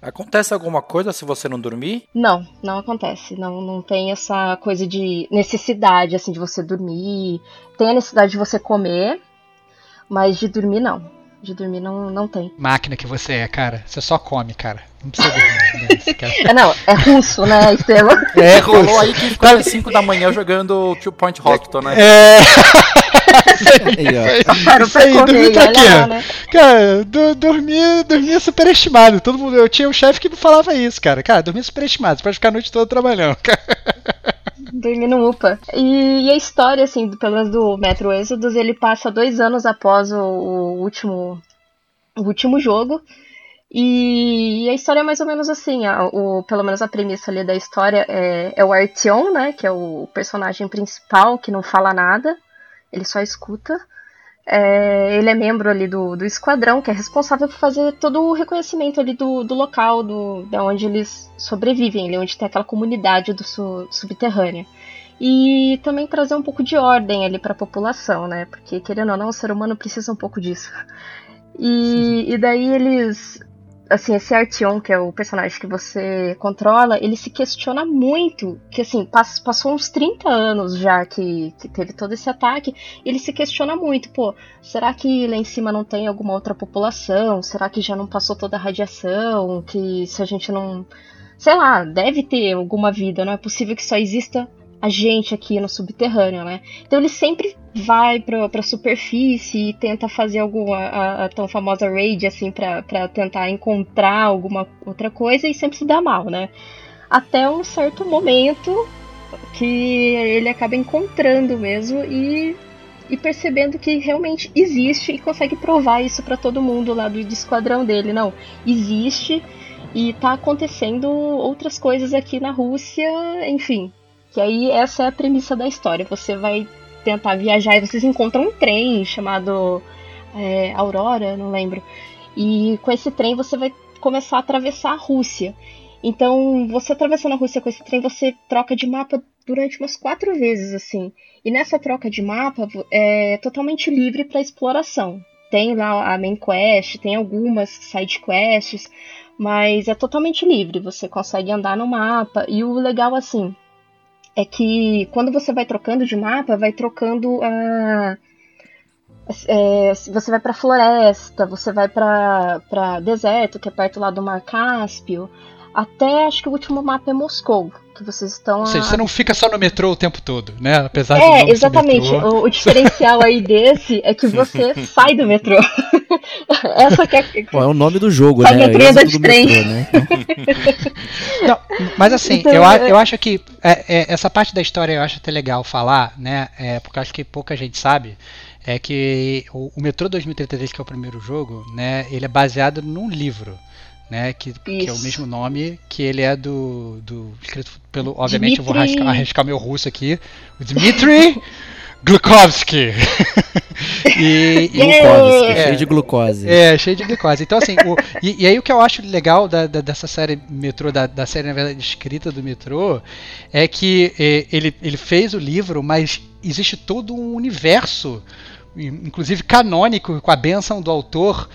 Acontece alguma coisa se você não dormir? Não, não acontece. Não, não tem essa coisa de necessidade, assim, de você dormir. Tem a necessidade de você comer, mas de dormir não. De dormir não, não tem. Máquina que você é, cara. Você só come, cara. Não precisa dormir. né? É, não, é russo, né, Estevam? É, Falou russo. aí que ficou às 5 da manhã jogando Two Point Hospital, né? É. Para Isso aí, dormir pra olha quê? lá, né? Cara, do, dormir, dormir superestimado. Todo mundo, eu tinha um chefe que me falava isso, cara. Cara, dormir superestimado. Você pode ficar a noite toda trabalhando, cara. Dormir no UPA. E, e a história, assim, pelo menos do Metro Exodus, ele passa dois anos após o, o último o último jogo. E, a história é mais ou menos assim, a- o, pelo menos a premissa ali da história é, é o Artyom, né, que é o personagem principal, que não fala nada, ele só escuta. É, ele é membro ali do, do esquadrão, que é responsável por fazer todo o reconhecimento ali do, do local, do, da onde eles sobrevivem, ali onde tem aquela comunidade do su- subterrânea. E também trazer um pouco de ordem ali para a população, né? Porque querendo ou não, o ser humano precisa um pouco disso. E, e daí eles. Assim, esse Artyom, que é o personagem que você controla, ele se questiona muito. Que assim, pass- passou uns 30 anos já que, que teve todo esse ataque. Ele se questiona muito, pô, será que lá em cima não tem alguma outra população? Será que já não passou toda a radiação? Que se a gente não. Sei lá, deve ter alguma vida, não é possível que só exista a gente aqui no subterrâneo, né? Então ele sempre vai pra, pra superfície e tenta fazer alguma a, a tão famosa raid assim pra tentar encontrar alguma outra coisa e sempre se dá mal, né? Até um certo momento que ele acaba encontrando mesmo e, e percebendo que realmente existe e consegue provar isso pra todo mundo lá do, do esquadrão dele. Não, existe e tá acontecendo outras coisas aqui na Rússia, enfim. Que aí essa é a premissa da história. Você vai tentar viajar e vocês encontram um trem chamado é, Aurora, não lembro. E com esse trem você vai começar a atravessar a Rússia. Então, você atravessando a Rússia com esse trem, você troca de mapa durante umas quatro vezes, assim. E nessa troca de mapa é totalmente livre para exploração. Tem lá a main quest, tem algumas side quests, mas é totalmente livre. Você consegue andar no mapa. E o legal, assim, é que quando você vai trocando de mapa, vai trocando a. É, você vai para floresta, você vai para deserto, que é perto lá do Mar Cáspio, até acho que o último mapa é Moscou, que vocês estão. Ou seja, a... você não fica só no metrô o tempo todo, né? Apesar é, de exatamente. O, o, diferencial aí desse é que você sai do metrô. Essa que é. Bom, é o nome do jogo, sai né? Sai do trem. Metrô, né? não, mas assim, então, eu, eu acho que é, é, essa parte da história eu acho até legal falar, né? É, porque acho que pouca gente sabe é que o, o Metrô 2033, que é o primeiro jogo, né? Ele é baseado num livro né? Que, que, é o mesmo nome, que ele é do. do escrito pelo. Obviamente Dmitry... eu vou arriscar, arriscar, meu russo aqui. O Dmitry Glukovsky. e, glucose, é, cheio de glucose. É, cheio de glucose. Então, assim, o, e, e, aí o que eu acho legal da, da, dessa série Metrô, da, da, série, na verdade, escrita do Metrô, é que é, ele, ele fez o livro, mas existe todo um universo, inclusive canônico, com a benção do autor,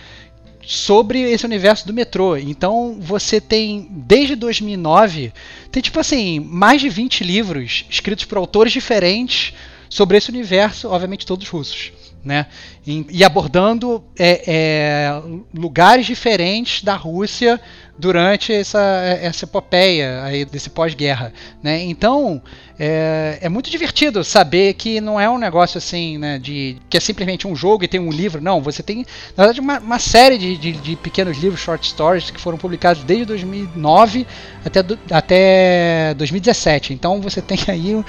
sobre esse universo do metrô. Então você tem, desde 2009, tem tipo assim, mais de 20 livros escritos por autores diferentes sobre esse universo, obviamente todos russos. Né? E, abordando é, é, lugares diferentes da Rússia durante essa, essa epopeia aí desse pós-guerra. Né? Então é, é, muito divertido saber que não é um negócio assim, né, de que é simplesmente um jogo e tem um livro. Não, você tem, na verdade, uma, uma série de, de, de, pequenos livros, short stories, que foram publicados desde 2009 até, até 2017. Então você tem aí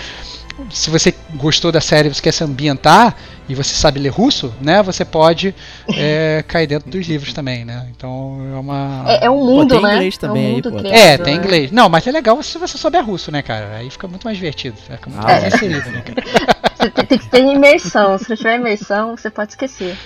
se você gostou da série, você quer se ambientar e você sabe ler russo, né? Você pode é, cair dentro dos livros também, né? Então é uma. É, é um mundo, pô, tem né? inglês também é um aí, pô. Criado, é, tem né? inglês. Não, mas é legal se você souber russo, né, cara? Aí fica muito mais divertido. Fica muito ah, mais é. inserido, né, cara? Você tem que ter imersão. Se não tiver imersão, você pode esquecer.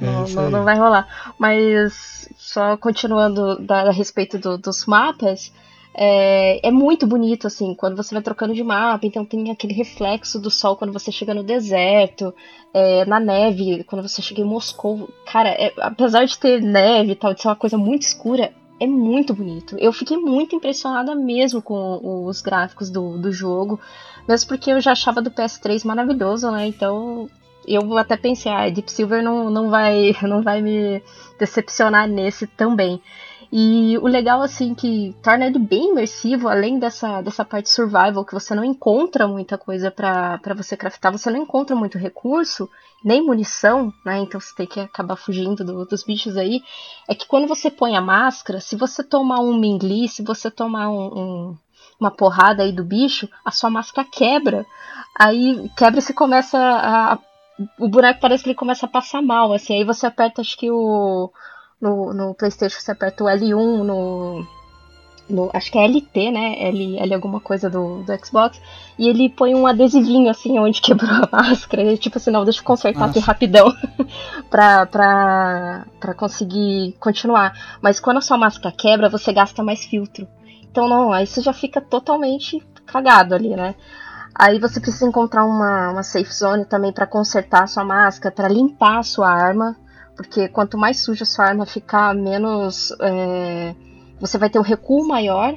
É não, não, não, vai rolar. Mas só continuando da, a respeito do, dos mapas. É, é, muito bonito, assim, quando você vai trocando de mapa, então tem aquele reflexo do sol quando você chega no deserto, é, na neve, quando você chega em Moscou. Cara, é, apesar de ter neve e tal, de ser uma coisa muito escura, é muito bonito. Eu fiquei muito impressionada mesmo com os gráficos do, do jogo, mesmo porque eu já achava do PS3 maravilhoso, né? Então eu até pensei, ah, Deep Silver não, não, vai, não vai me decepcionar nesse também. E o legal, assim, que torna ele bem imersivo, além dessa, dessa parte survival, que você não encontra muita coisa para você craftar, você não encontra muito recurso, nem munição, né? Então você tem que acabar fugindo do, dos bichos aí. É que quando você põe a máscara, se você tomar um mingli, se você tomar um, um, uma porrada aí do bicho, a sua máscara quebra. Aí quebra e você começa a. O boneco parece que ele começa a passar mal, assim. Aí você aperta, acho que o no, no PlayStation você aperta o L1, no, no, acho que é LT, né? L, L alguma coisa do, do Xbox. E ele põe um adesivinho assim onde quebrou a máscara. E, tipo assim, não, deixa eu consertar Nossa. aqui rapidão pra, pra, pra conseguir continuar. Mas quando a sua máscara quebra, você gasta mais filtro. Então não, aí você já fica totalmente cagado ali, né? Aí você precisa encontrar uma, uma safe zone também para consertar a sua máscara, para limpar a sua arma. Porque quanto mais suja a sua arma ficar, menos. É, você vai ter um recuo maior.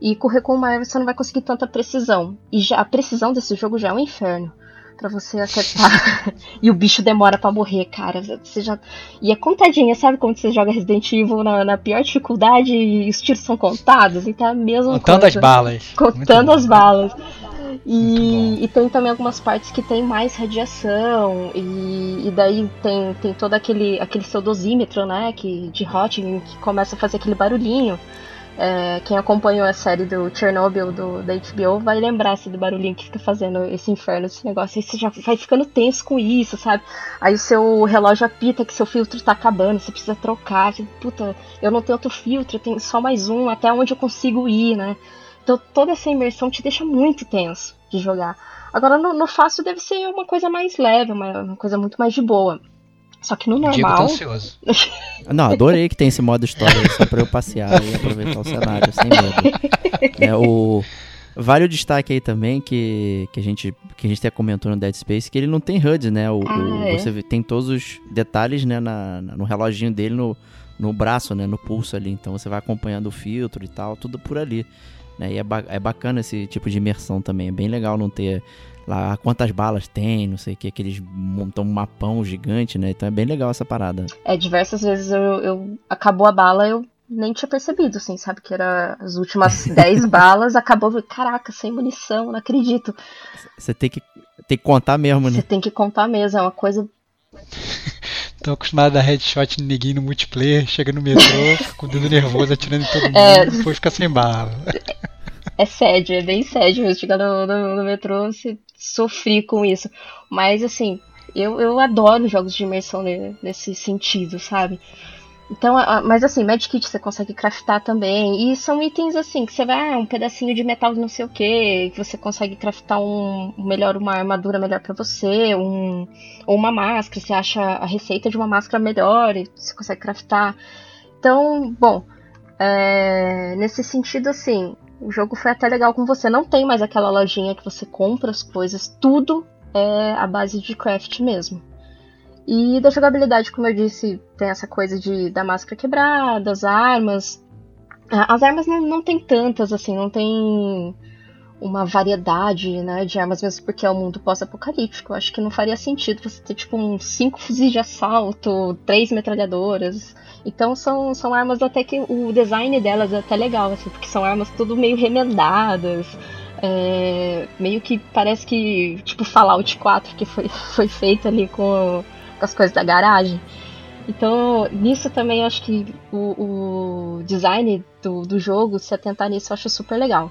E com o recuo maior você não vai conseguir tanta precisão. E já, a precisão desse jogo já é um inferno para você acertar. e o bicho demora para morrer, cara. Você já... E é contadinha, sabe quando você joga Resident Evil na, na pior dificuldade e os tiros são contados? Então é a mesma Contando coisa. as balas. Contando as balas. E, e, tem também algumas partes que tem mais radiação, e, e, daí tem, tem todo aquele, aquele seu dosímetro, né, que, de Hotwing, que começa a fazer aquele barulhinho. É, quem acompanhou a série do Chernobyl do, da HBO vai lembrar assim, do barulhinho que fica fazendo esse inferno, esse negócio. Aí você já vai ficando tenso com isso, sabe? Aí o seu relógio apita que seu filtro tá acabando, você precisa trocar. Tipo, Puta, eu não tenho outro filtro, eu tenho só mais um, até onde eu consigo ir, né? Então toda essa imersão te deixa muito tenso de jogar. Agora no, no fácil deve ser uma coisa mais leve, uma, uma coisa muito mais de boa. Só que no Diego tá normal. ansioso. Não, adorei que tem esse modo história aí, só pra eu passear e aproveitar o cenário, sem medo. É, o... Vale o destaque aí também que, que, a gente, que a gente até comentou no Dead Space, que ele não tem HUD, né? O, Ah, o- é? Você tem todos os detalhes né, na, na- no reloginho dele, no, no braço, né? No pulso ali. Então você vai acompanhando o filtro e tal, tudo por ali. Né? E é, ba- é bacana esse tipo de imersão também. É bem legal não ter lá quantas balas tem, não sei o que, que eles montam um mapão gigante, né? Então é bem legal essa parada. É, diversas vezes eu, eu- acabou a bala, eu nem tinha percebido, assim, sabe? Que era as últimas 10 balas, acabou, caraca, sem munição, não acredito. Você tem que, tem que contar mesmo, Você né? tem que contar mesmo, é uma coisa. Tô acostumado a dar headshot em ninguém no multiplayer, chega no metrô, fica com o dedo nervoso atirando em todo mundo, É. depois fica sem bala. É sério, é bem mesmo. Chegar no, no, no metrô, você sofri com isso. Mas, assim, eu, eu adoro jogos de imersão ne- nesse sentido, sabe? Então, mas assim, Medkit você consegue craftar também. E são itens assim, que você vai, ah, um pedacinho de metal não sei o que, que você consegue craftar um melhor, uma armadura melhor pra você, um, ou uma máscara, você acha a receita de uma máscara melhor e você consegue craftar. Então, bom, é, nesse sentido, assim, o jogo foi até legal com você. Não tem mais aquela lojinha que você compra as coisas, tudo é a base de craft mesmo. E da jogabilidade, como eu disse, tem essa coisa de da máscara quebrada, as armas. As armas não, não tem tantas, assim, não tem uma variedade né, de armas, mesmo porque é um mundo pós-apocalíptico. Acho que não faria sentido você ter tipo uns cinco fuzis de assalto, três metralhadoras. Então são, são armas até que o design delas é até legal, assim, porque são armas tudo meio remendadas. é, meio que parece que, tipo, Fallout 4 que foi, foi feito ali com, com as coisas da garagem. Então, nisso também eu acho que o, o design do, do jogo, se atentar nisso, eu acho super legal.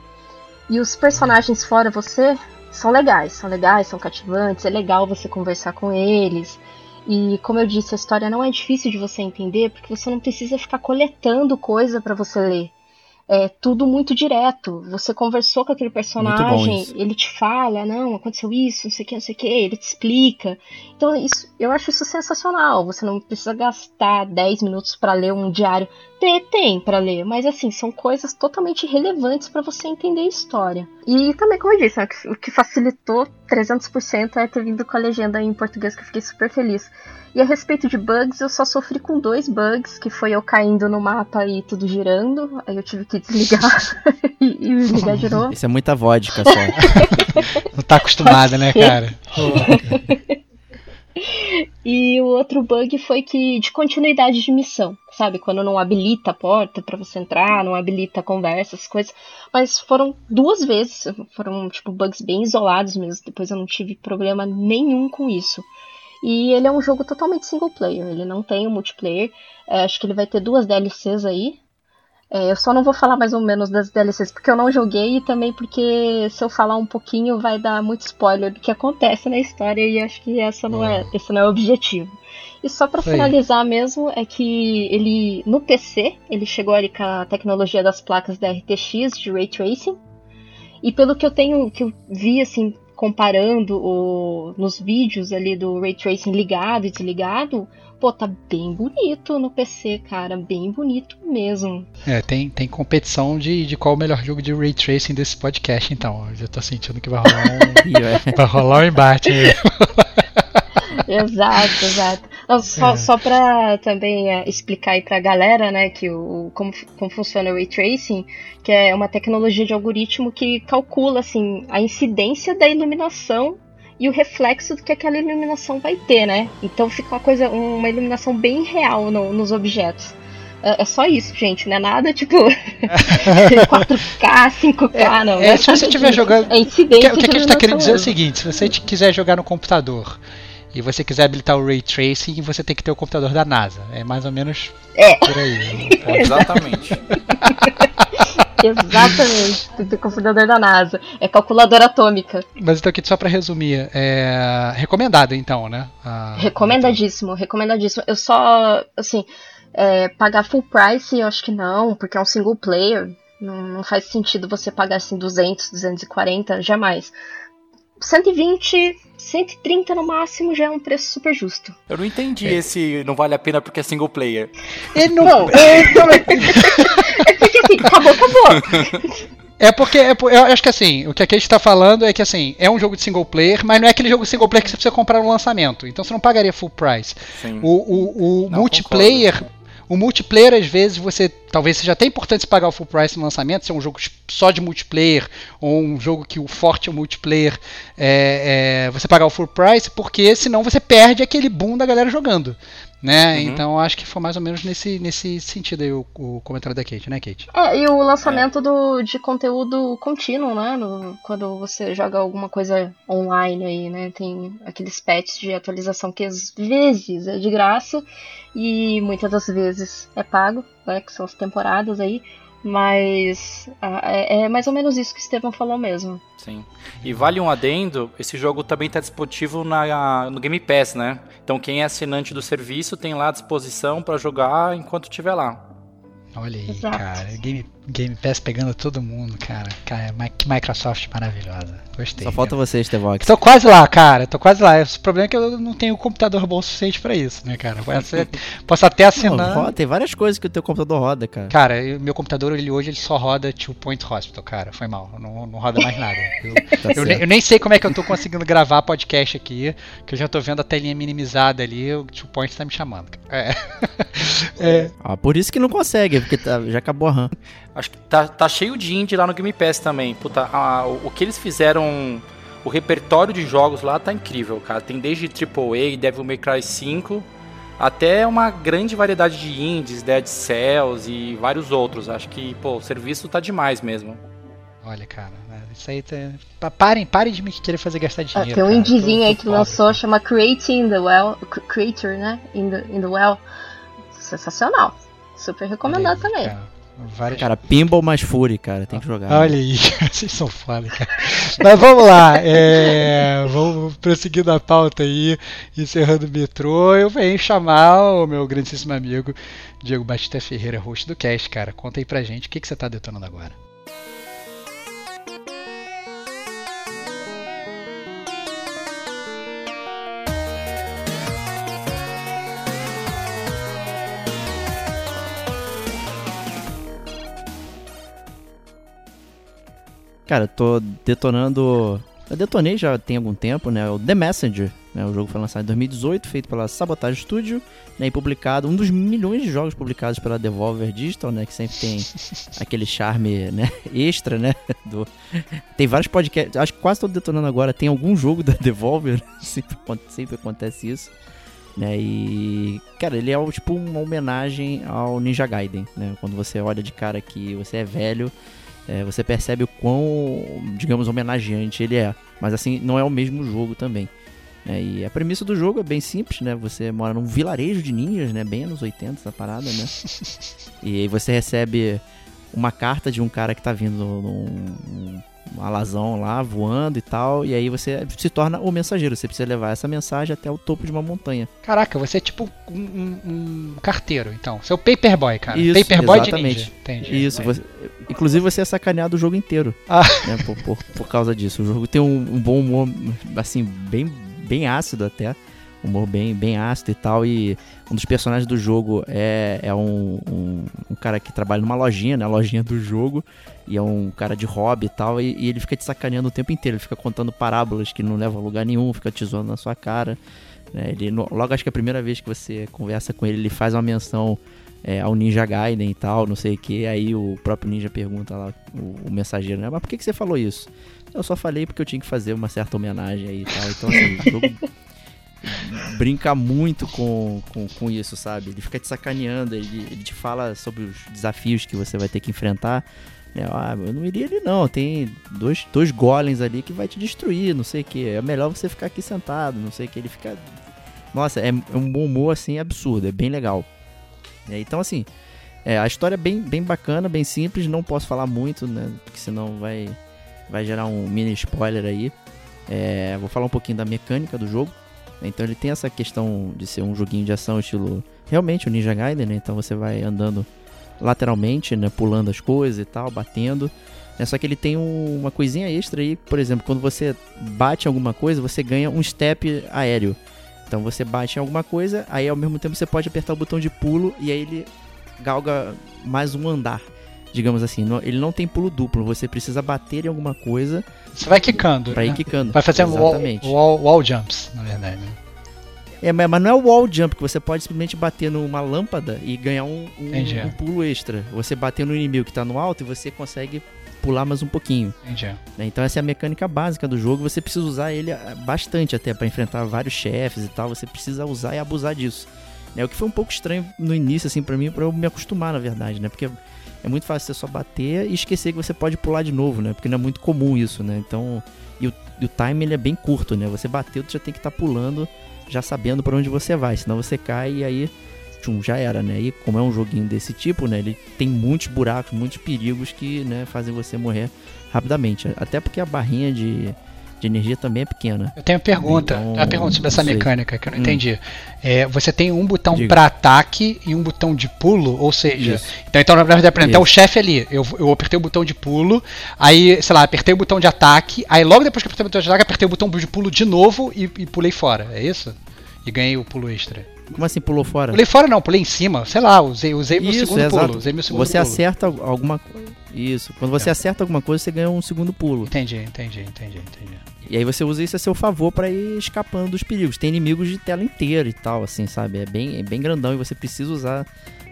E os personagens fora você são legais, são legais, são cativantes, é legal você conversar com eles. E como eu disse, a história não é difícil de você entender, porque você não precisa ficar coletando coisa pra você ler. É tudo muito direto. Você conversou com aquele personagem, ele te fala, não, aconteceu isso, não sei o que, não sei o que, ele te explica. Então, isso, eu acho isso sensacional. Você não precisa gastar 10 minutos pra ler um diário. Tem, tem para ler, mas assim, são coisas totalmente relevantes pra você entender a história. E também, como eu disse, né, o que- o que facilitou 300% é ter vindo com a legenda em português, que eu fiquei super feliz. E a respeito de bugs, eu só sofri com dois bugs, que foi eu caindo no mapa e tudo girando. Aí eu tive que desligar e, e ligar de novo. Isso é muita vodka só. Não tá acostumada, né, cara? E o outro bug foi que de continuidade de missão, sabe? Quando não habilita a porta pra você entrar, não habilita a conversa, essas coisas. Mas foram duas vezes, foram tipo bugs bem isolados mesmo. Depois eu não tive problema nenhum com isso. E ele é um jogo totalmente single player, ele não tem o multiplayer. É, acho que ele vai ter duas DLCs aí. É, eu só não vou falar mais ou menos das DLCs porque eu não joguei e também porque se eu falar um pouquinho vai dar muito spoiler do que acontece na história e acho que essa não é, esse não é o objetivo. E só aí. finalizar mesmo é que ele no PC ele chegou ali com a tecnologia das placas da RTX de ray tracing e pelo que eu tenho que eu vi assim comparando o, nos vídeos ali do ray tracing ligado e desligado, pô, tá bem bonito no PC, cara, bem bonito mesmo. É, tem, tem competição de, de qual o melhor jogo de Ray Tracing desse podcast, então. Eu já tô sentindo que vai rolar um, vai rolar um embate aí. Exato, exato. Não, só, É. só pra também é, explicar aí pra galera, né, que o, como, como funciona o Ray Tracing, que é uma tecnologia de algoritmo que calcula, assim, a incidência da iluminação e o reflexo do que aquela iluminação vai ter, né? Então fica uma coisa, uma iluminação bem real no- nos objetos. É, é só isso, gente, não é nada tipo 4K, 5K, não. É, não se você estiver jogando- É O que, o que a gente tá querendo dizer é o seguinte: se você quiser jogar no computador e você quiser habilitar o Ray Tracing, você tem que ter o computador da NASA. É mais ou menos É. por aí. Exatamente. Exatamente, tem que ter computador da NASA. É calculadora atômica. Mas então aqui só pra resumir, é recomendado então, né? A- Recomendadíssimo, recomendadíssimo. Eu só, assim, é, pagar full price eu acho que não, porque é um single player. Não, não faz sentido você pagar assim 200, 240, jamais. 120, 130 no máximo já é um preço super justo. Eu não entendi esse não vale a pena porque é single player. Ele não, Não, é, é, é porque assim, acabou, acabou. É porque, é eu acho que assim, o que a Kate tá falando é que assim, é um jogo de single player, mas não é aquele jogo single player que você precisa comprar no lançamento. Então você não pagaria full price. Sim. O, o, o Não, multiplayer. concordo. O multiplayer, às vezes, você. Talvez seja até importante pagar o full price no lançamento, se é um jogo só de multiplayer, ou um jogo que o forte é o multiplayer, é, é, você pagar o full price, porque senão você perde aquele boom da galera jogando. Né? Uhum. Então eu acho que foi mais ou menos nesse, nesse sentido aí o, o comentário da Kate, né, Kate? É, e o lançamento do, de conteúdo contínuo, né? no- quando você joga alguma coisa online aí, né? Tem aqueles patches de atualização que às vezes é de graça e muitas das vezes é pago, né? Que são as temporadas aí. Mas ah, é, é mais ou menos isso que o Estevão falou mesmo. Sim. E vale um adendo, esse jogo também está disponível na, no Game Pass, né? Então quem é assinante do serviço tem lá à disposição para jogar enquanto estiver lá. Olha aí, Exato. cara. Game, Game Pass pegando todo mundo, cara. Cara, Mi- que Microsoft maravilhosa. Gostei. Só falta você, Stevox. Tô quase lá, cara. Tô quase lá. O problema é que eu não tenho computador bom o suficiente pra isso, né, cara? Posso, posso até Não, assinar. roda- tem várias coisas que o teu computador roda, cara. Cara, eu- meu computador ele hoje ele só roda Two Point Hospital, cara. Foi mal. Não, não roda mais nada. Eu, Tá eu, eu nem sei como é que eu tô conseguindo gravar podcast aqui, que eu já tô vendo a telinha minimizada ali. O Two Point tá me chamando. É. É. Ah, por isso que não consegue, porque tá- já acabou a RAM. Acho que tá, tá cheio de indie lá no Game Pass também. Puta, a- o, o que eles fizeram, o repertório de jogos lá tá incrível, cara. Tem desde AAA, Devil May Cry 5, até uma grande variedade de indies, Dead Cells e vários outros. Acho que, pô, o serviço tá demais mesmo. Olha, cara, né, isso aí tá... pa- Parem, parem de me querer fazer gastar Ah, dinheiro. tem um Tô- aí que pobre. lançou, chama Creating the Well, C- Creature, né? In the, in the Well. Sensacional. Super recomendado aí, também. cara. Várias Cara, Pinball mais Fury, cara, tem que jogar. Olha aí, vocês são foda, cara. Mas vamos lá, é, vamos prosseguir na pauta aí, encerrando o metrô. Eu venho chamar o meu grandíssimo amigo Diego Batista Ferreira, host do cast, cara. Conta aí pra gente o que, que você tá detonando agora. Cara, eu tô detonando. Eu detonei já tem algum tempo, né? O The Messenger. Né? O jogo foi lançado em 2018, feito pela Sabotage Studio, né? E publicado, um dos milhões de jogos publicados pela Devolver Digital, né? Que sempre tem aquele charme, né? Extra, né? Do... Tem vários podcasts. Acho que quase tô detonando agora. Tem algum jogo da Devolver. sempre, sempre acontece isso. Né? E, cara, ele é tipo uma homenagem ao Ninja Gaiden, né? Quando você olha de cara que você é velho, é, você percebe o quão, digamos, homenageante ele é. Mas assim, não é o mesmo jogo também. né? e a premissa do jogo é bem simples, né? Você mora num vilarejo de ninjas, né? Bem anos 80 essa parada, né? e aí você recebe uma carta de um cara que tá vindo num, num alazão lá, voando e tal. E aí você se torna o mensageiro. Você precisa levar essa mensagem até o topo de uma montanha. Caraca, você é tipo um, um- um carteiro, então. Você é o Paperboy, cara. Isso, Paperboy de exatamente. ninja. Entendi. Isso, você- inclusive você é sacaneado o jogo inteiro. Ah. né, por, por, por causa disso. O jogo tem um, um bom humor, assim, bem, bem ácido até. Humor bem, bem ácido e tal. E um dos personagens do jogo é, é um, um, um cara que trabalha numa lojinha, né? A lojinha do jogo. E é um cara de hobby e tal. E, e ele fica te sacaneando o tempo inteiro. Ele fica contando parábolas que não levam a lugar nenhum, fica te zoando na sua cara. né, Ele, logo acho que a primeira vez que você conversa com ele, ele faz uma menção é, ao Ninja Gaiden e tal, não sei o que. Aí o próprio Ninja pergunta lá, o, o mensageiro, né? Mas por que, que você falou isso? Eu só falei porque eu tinha que fazer uma certa homenagem aí e tal. Então, assim, o jogo brinca muito com, com, com isso, sabe? Ele fica te sacaneando, ele, ele te fala sobre os desafios que você vai ter que enfrentar. Né? Ah, eu não iria ali não, tem dois, dois golems ali que vai te destruir, não sei o que. É melhor você ficar aqui sentado, não sei o que. Ele fica. Nossa, é, é um bom humor assim absurdo, é bem legal. É, então, assim, é, a história é bem, bem bacana, bem simples, não posso falar muito, né? Porque senão vai, vai gerar um mini spoiler aí. É, vou falar um pouquinho da mecânica do jogo. Então ele tem essa questão de ser um joguinho de ação estilo realmente o Ninja Gaiden, né? Então você vai andando lateralmente, né? Pulando as coisas e tal, batendo. né? Só que ele tem um- uma coisinha extra aí, por exemplo, quando você bate em alguma coisa, você ganha um step aéreo. Então você bate em alguma coisa, aí ao mesmo tempo você pode apertar o botão de pulo e aí ele galga mais um andar. Digamos assim, ele não tem pulo duplo, você precisa bater em alguma coisa Você vai quicando. pra ir né? quicando. Vai fazer wall, wall, wall jumps, na verdade. né? É, mas não é o wall jump, que você pode simplesmente bater numa lâmpada e ganhar um, um- um pulo extra. Você bater no inimigo que tá no alto e você consegue pular mais um pouquinho. Entendi. né? Então essa é a mecânica básica do jogo, você precisa usar ele ah, bastante até pra enfrentar vários chefes e tal, você precisa usar e abusar disso. Né? O que foi um pouco estranho no início, assim, pra mim, pra eu me acostumar, na verdade, né? Porque é muito fácil você só bater e esquecer que você pode pular de novo, né? Porque não é muito comum isso, né? Então, e o, e o time ele é bem curto, né? Você bateu, tu já tem que estar pulando, já sabendo pra onde você vai, senão você cai e aí, tchum, já era, né? E como é um joguinho desse tipo, né? Ele tem muitos buracos, muitos perigos que, né, fazem você morrer rapidamente. Até porque a barrinha de, de energia também é pequena. Eu tenho uma pergunta. Então, uma pergunta sobre essa mecânica que eu não Hum. entendi. É, você tem um botão pra ataque e um botão de pulo, ou seja, Isso. então, então na verdade, por exemplo, tem o chefe ali. Eu, eu apertei o botão de pulo, aí, sei lá, apertei o botão de ataque, aí logo depois que eu apertei o botão de ataque, apertei o botão de pulo de novo e, e pulei fora. É isso? E ganhei o pulo extra. Como assim pulou fora? Pulei fora não, pulei em cima, sei lá, usei, usei meu Isso, segundo exato. pulo. Usei meu segundo Você pulo. acerta alguma coisa. Isso. Quando você acerta alguma coisa, você ganha um segundo pulo. Entendi, entendi, entendi, entendi. E aí você usa isso a seu favor pra ir escapando dos perigos. Tem inimigos de tela inteira e tal, assim, sabe? É bem, é bem grandão e você precisa usar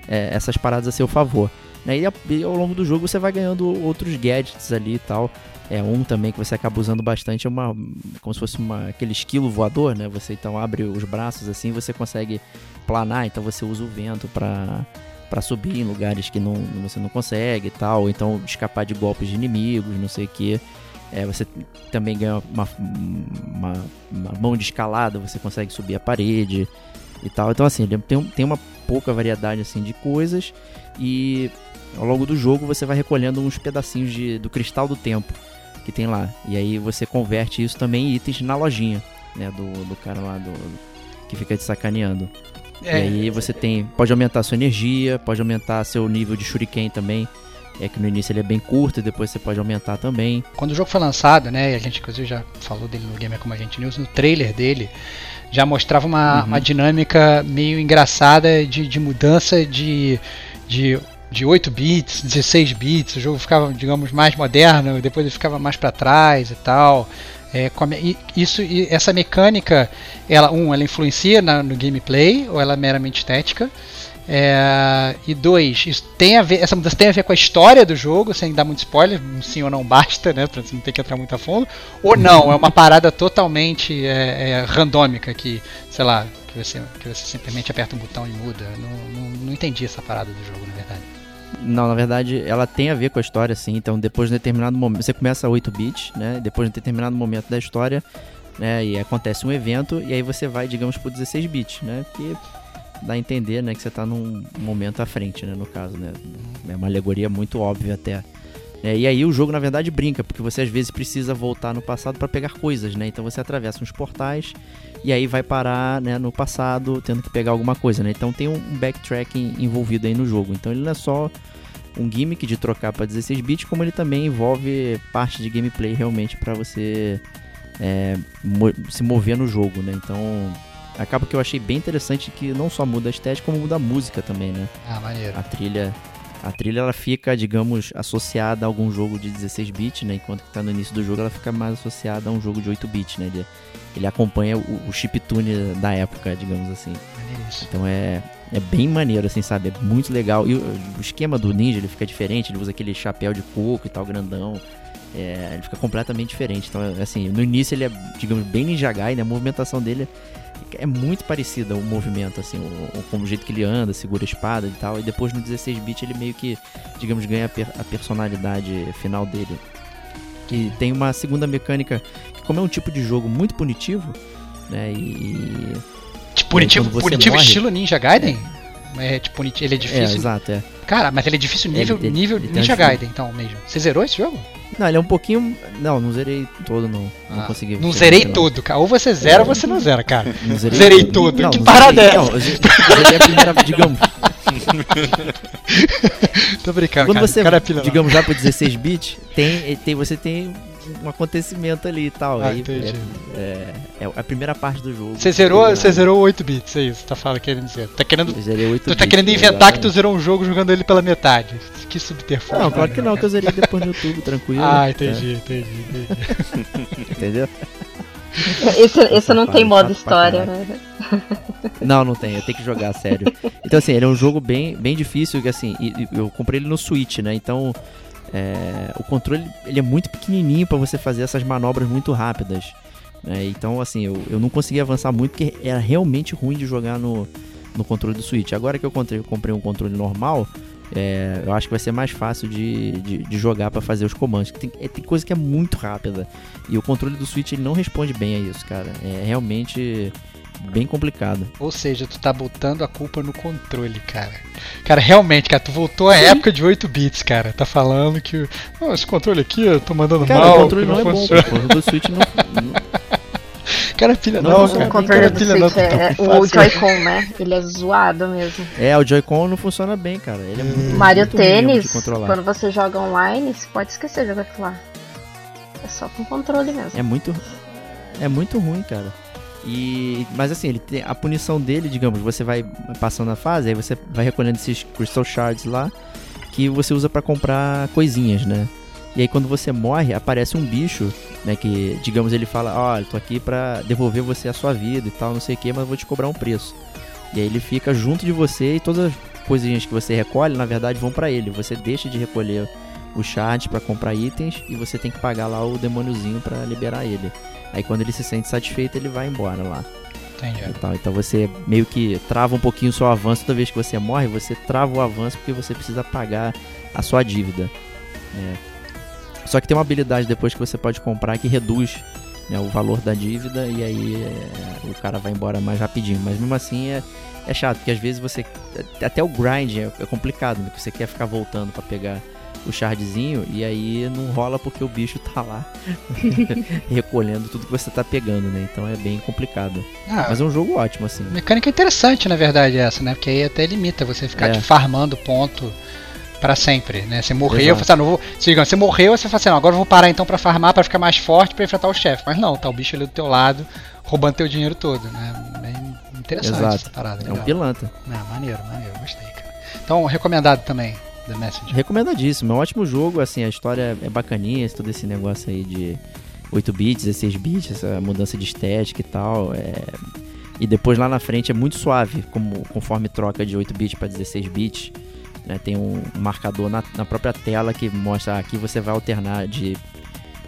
é, essas paradas a seu favor. Né? E ao longo do jogo você vai ganhando outros gadgets ali e tal. É um também que você acaba usando bastante, é uma como se fosse uma, aquele esquilo voador, né? Você então abre os braços assim, você consegue planar, então você usa o vento pra para subir em lugares que não, você não consegue e tal, então escapar de golpes de inimigos, não sei o que. É, você também ganha uma, uma, uma mão de escalada, você consegue subir a parede e tal. Então assim, tem, tem uma pouca variedade assim de coisas e ao longo do jogo você vai recolhendo uns pedacinhos de, do cristal do tempo que tem lá. E aí você converte isso também em itens na lojinha, né, do, do cara lá do que fica te sacaneando. É, E aí você tem. Pode aumentar sua energia, pode aumentar seu nível de shuriken também. É que no início ele é bem curto e depois você pode aumentar também. Quando o jogo foi lançado, né, e a gente inclusive já falou dele no Gamer Como a Gente News, no trailer dele, já mostrava uma, Uhum. uma dinâmica meio engraçada de, de mudança de, de, de 8 bits, 16 bits, o jogo ficava, digamos, mais moderno, depois ele ficava mais para trás e tal. É, isso, essa mecânica, ela, um, ela influencia na- no gameplay ou ela é meramente estética? É, e dois, isso tem a ver, essa mudança tem a ver com a história do jogo, sem dar muito spoiler, sim ou não basta, né? Pra você não ter que entrar muito a fundo. Ou não, é uma parada totalmente é, é, randômica que, sei lá, que você, que você simplesmente aperta um botão e muda. Não, não, não entendi essa parada do jogo, na verdade. Não, na verdade, ela tem a ver com a história, sim. Então, depois de um determinado momento. Você começa a 8 bits, né? Depois de um determinado momento da história, né? E acontece um evento, e aí você vai, digamos, pro 16 bits, né? Que dá a entender, né? Que você tá num momento à frente, né? No caso, né? É uma alegoria muito óbvia até. É, e aí o jogo, na verdade, brinca, porque você às vezes precisa voltar no passado para pegar coisas, né? Então você atravessa uns portais e aí vai parar né, no passado tendo que pegar alguma coisa, né? Então tem um backtracking envolvido aí no jogo. Então ele não é só um gimmick de trocar para 16 bits, como ele também envolve parte de gameplay realmente para você é, mo- se mover no jogo, né? Então acaba que eu achei bem interessante que não só muda a estética, como muda a música também, né? Ah, maneiro. A trilha, a trilha ela fica, digamos, associada a algum jogo de 16 bits, né? Enquanto que tá no início do jogo ela fica mais associada a um jogo de 8 bits, né? Ele, ele acompanha o, o chiptune da época, digamos assim. Então é, é bem maneiro, assim, sabe? É muito legal. E o, o esquema do ninja ele fica diferente, ele usa aquele chapéu de coco e tal, grandão. É, ele fica completamente diferente. Então, é, assim, no início ele é, digamos, bem Ninja Gaiden, a movimentação dele é muito parecida o movimento, assim, o, o, com o jeito que ele anda, segura a espada e tal. E depois no 16 bit ele meio que, digamos, ganha a, per- a personalidade final dele. Que tem uma segunda mecânica, que como é um tipo de jogo muito punitivo, né? E. Tipo, punitivo, punitivo morre- estilo Ninja Gaiden? É, tipo, puniti- ele é É, difícil. exato, é. Cara, mas ele é difícil nível, Ele tem- nível ele Ninja uma Gaiden, então mesmo. Você zerou esse jogo? Não, ele é um pouquinho. Não, não zerei todo, não. Não Ah, consegui. Não zerei final. todo, cara. Ou você zera ou você não zera, cara. Não Zerei tudo. Não, Que não parada zerei- é Não, eu ze- zerei a primeira, digamos. Tô brincando, Quando cara. você, cara é digamos, já pro 16 bits, tem, tem, você tem um acontecimento ali e tal. Ah, aí entendi. é, é, é a primeira parte do jogo. Você zerou, você zerou 8 bits, é isso, tá falando, querendo dizer. Tá querendo, eu zerei 8 tu tá bits, querendo inventar que tu zerou um jogo jogando ele pela metade. Que subterfúgio. Não, claro que não, que eu zerei depois no YouTube, tranquilo. Ah, É, entendi, entendi, entendi. entendeu? Esse, esse não tem modo pra história, né? Não, não tem, eu tenho que jogar, sério. Então, assim, ele é um jogo bem, bem difícil, que assim, eu comprei ele no Switch, né? Então, é, o controle, ele é muito pequenininho pra você fazer essas manobras muito rápidas. né? Então, assim, eu, eu não consegui avançar muito porque era realmente ruim de jogar no, no controle do Switch. Agora que eu comprei, comprei um controle normal, é, eu acho que vai ser mais fácil de, de, de jogar pra fazer os comandos. Tem, é, tem coisa que é muito rápida. E o controle do Switch ele não responde bem a isso, cara. É realmente bem complicado. Ou seja, tu tá botando a culpa no controle, cara. Cara, realmente, cara, tu voltou à época de 8 bits, cara. Tá falando que. "Não, esse controle aqui eu tô mandando Cara, mal. o controle que não, é bom, funciona." pô. O controle do Switch não. não- Cara, pilha Não, não, não, cara. O controle cara, do não, é, tá é o. Joy-Con, né? Ele é zoado mesmo. É, o Joy-Con não funciona bem, cara. Ele é muito, Mario muito Tênis, de controlar. quando você joga online, você pode esquecer de jogar aquilo lá. É só com controle mesmo. É muito. É muito ruim, cara. E. Mas assim, ele tem a punição dele, digamos, você vai passando a fase, aí você vai recolhendo esses Crystal Shards lá, que você usa pra comprar coisinhas, né? E aí quando você morre, aparece um bicho, né? Que, digamos, ele fala, olha, tô aqui pra devolver você a sua vida e tal, não sei o que, mas eu vou te cobrar um preço. E aí ele fica junto de você e todas as coisinhas que você recolhe, na verdade, vão pra ele. Você deixa de recolher os shards pra comprar itens e você tem que pagar lá o demôniozinho pra liberar ele. Aí quando ele se sente satisfeito, ele vai embora lá Entendi. Então você meio que trava um pouquinho o seu avanço toda vez que você morre, você trava o avanço porque você precisa pagar a sua dívida. É. Só que tem uma habilidade depois que você pode comprar que reduz né, o valor da dívida e aí é, o cara vai embora mais rapidinho. Mas mesmo assim é, é chato, porque às vezes você. Até o grind é, é complicado, né? Que você quer ficar voltando pra pegar o shardzinho e aí não rola porque o bicho tá lá recolhendo tudo que você tá pegando, né? Então é bem complicado. Ah, Mas é um jogo ótimo, assim. mecânica interessante, na verdade, essa, né? Porque aí até limita você ficar É. te farmando ponto pra sempre, né? Você morreu, Exato. você, ah, não vou, se, digamos, você morreu, você fala assim, não, agora eu vou parar então pra farmar, pra ficar mais forte, pra enfrentar o chefe. Mas não, tá o bicho ali do teu lado, roubando teu dinheiro todo, né? Bem interessante Exato. essa parada. É um legal. pilantra. Ah, maneiro, maneiro, gostei, cara. Então, recomendado também, The Messenger. Recomendadíssimo. É um ótimo jogo, assim, a história é bacaninha, todo esse negócio aí de 8 bits, 16 bits, essa mudança de estética e tal. é- E depois lá na frente é muito suave, como conforme troca de 8 bits para 16 bits. Né? Tem um marcador na, na própria tela que mostra ah, aqui você vai alternar de,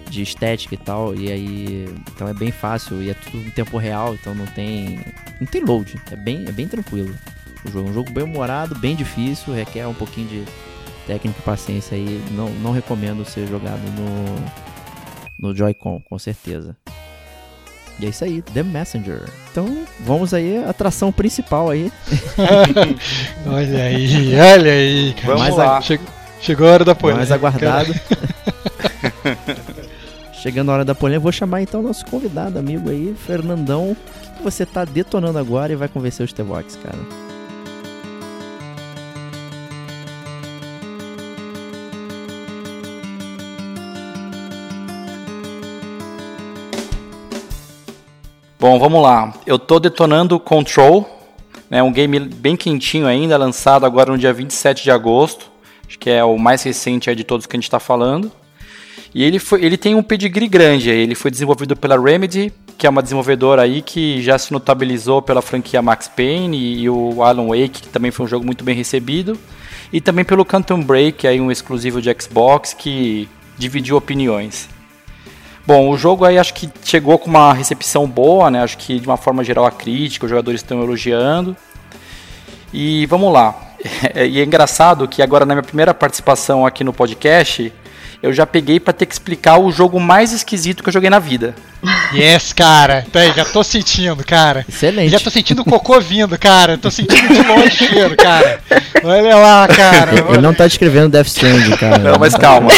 de estética e tal. E aí. Então é bem fácil e é tudo em tempo real, então não tem. Não tem load. É bem, é bem tranquilo. O jogo é um jogo bem humorado, bem difícil, requer um pouquinho de técnica e paciência aí. Não, não recomendo ser jogado no, no Joy-Con, com certeza. E é isso aí, The Messenger. Então, vamos aí, atração principal aí. olha aí, olha aí, cara. Vamos Mais lá. Chegou, chegou a hora da polêmica. mais aguardado. Chegando a hora da polêmica, vou chamar então nosso convidado, amigo aí, Fernandão. O que, você tá detonando agora e vai convencer os T-Vox, cara? Bom, vamos lá. Eu tô detonando Control, né, um game bem quentinho ainda, lançado agora no dia 27 de agosto. Acho que é o mais recente de todos que a gente está falando. E ele, foi, ele tem um pedigree grande. Ele foi desenvolvido pela Remedy, que é uma desenvolvedora aí que já se notabilizou pela franquia Max Payne e, e o Alan Wake, que também foi um jogo muito bem recebido. E também pelo Quantum Break, aí um exclusivo de Xbox que dividiu opiniões. Bom, o jogo aí acho que chegou com uma recepção boa, né? Acho que de uma forma geral a crítica, os jogadores estão elogiando. E vamos lá. E é engraçado que agora na minha primeira participação aqui no podcast, eu já peguei para ter que explicar o jogo mais esquisito que eu joguei na vida. Yes, cara. Tá aí, já tô sentindo, cara. Excelente. Já tô sentindo o cocô vindo, cara. Tô sentindo de longe o cheiro, cara. Olha lá, cara. Ele não tá descrevendo Death Stranding, cara. Não, mas tá calma.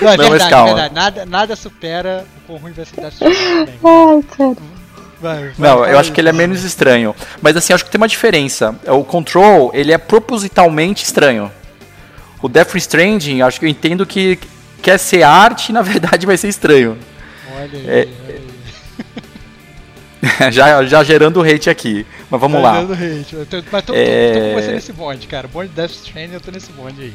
Não, é Não, mas verdade, calma. verdade. Nada, nada supera o quão ruim vai ser Death Stranding. Ai, cara. Vai, vai, Não, fala eu acho que ele é menos estranho. Mas assim, acho que tem uma diferença. O Control, ele é propositalmente estranho. O Death Stranding, acho que eu entendo que quer ser arte e na verdade vai ser estranho. Olha aí, É, olha aí. já, já gerando hate aqui. Mas vamos Tá lá. dando hate. Eu tô, mas tô, tô- É. tô com você nesse bonde, cara. Bonde Death Stranding, eu tô nesse bonde aí,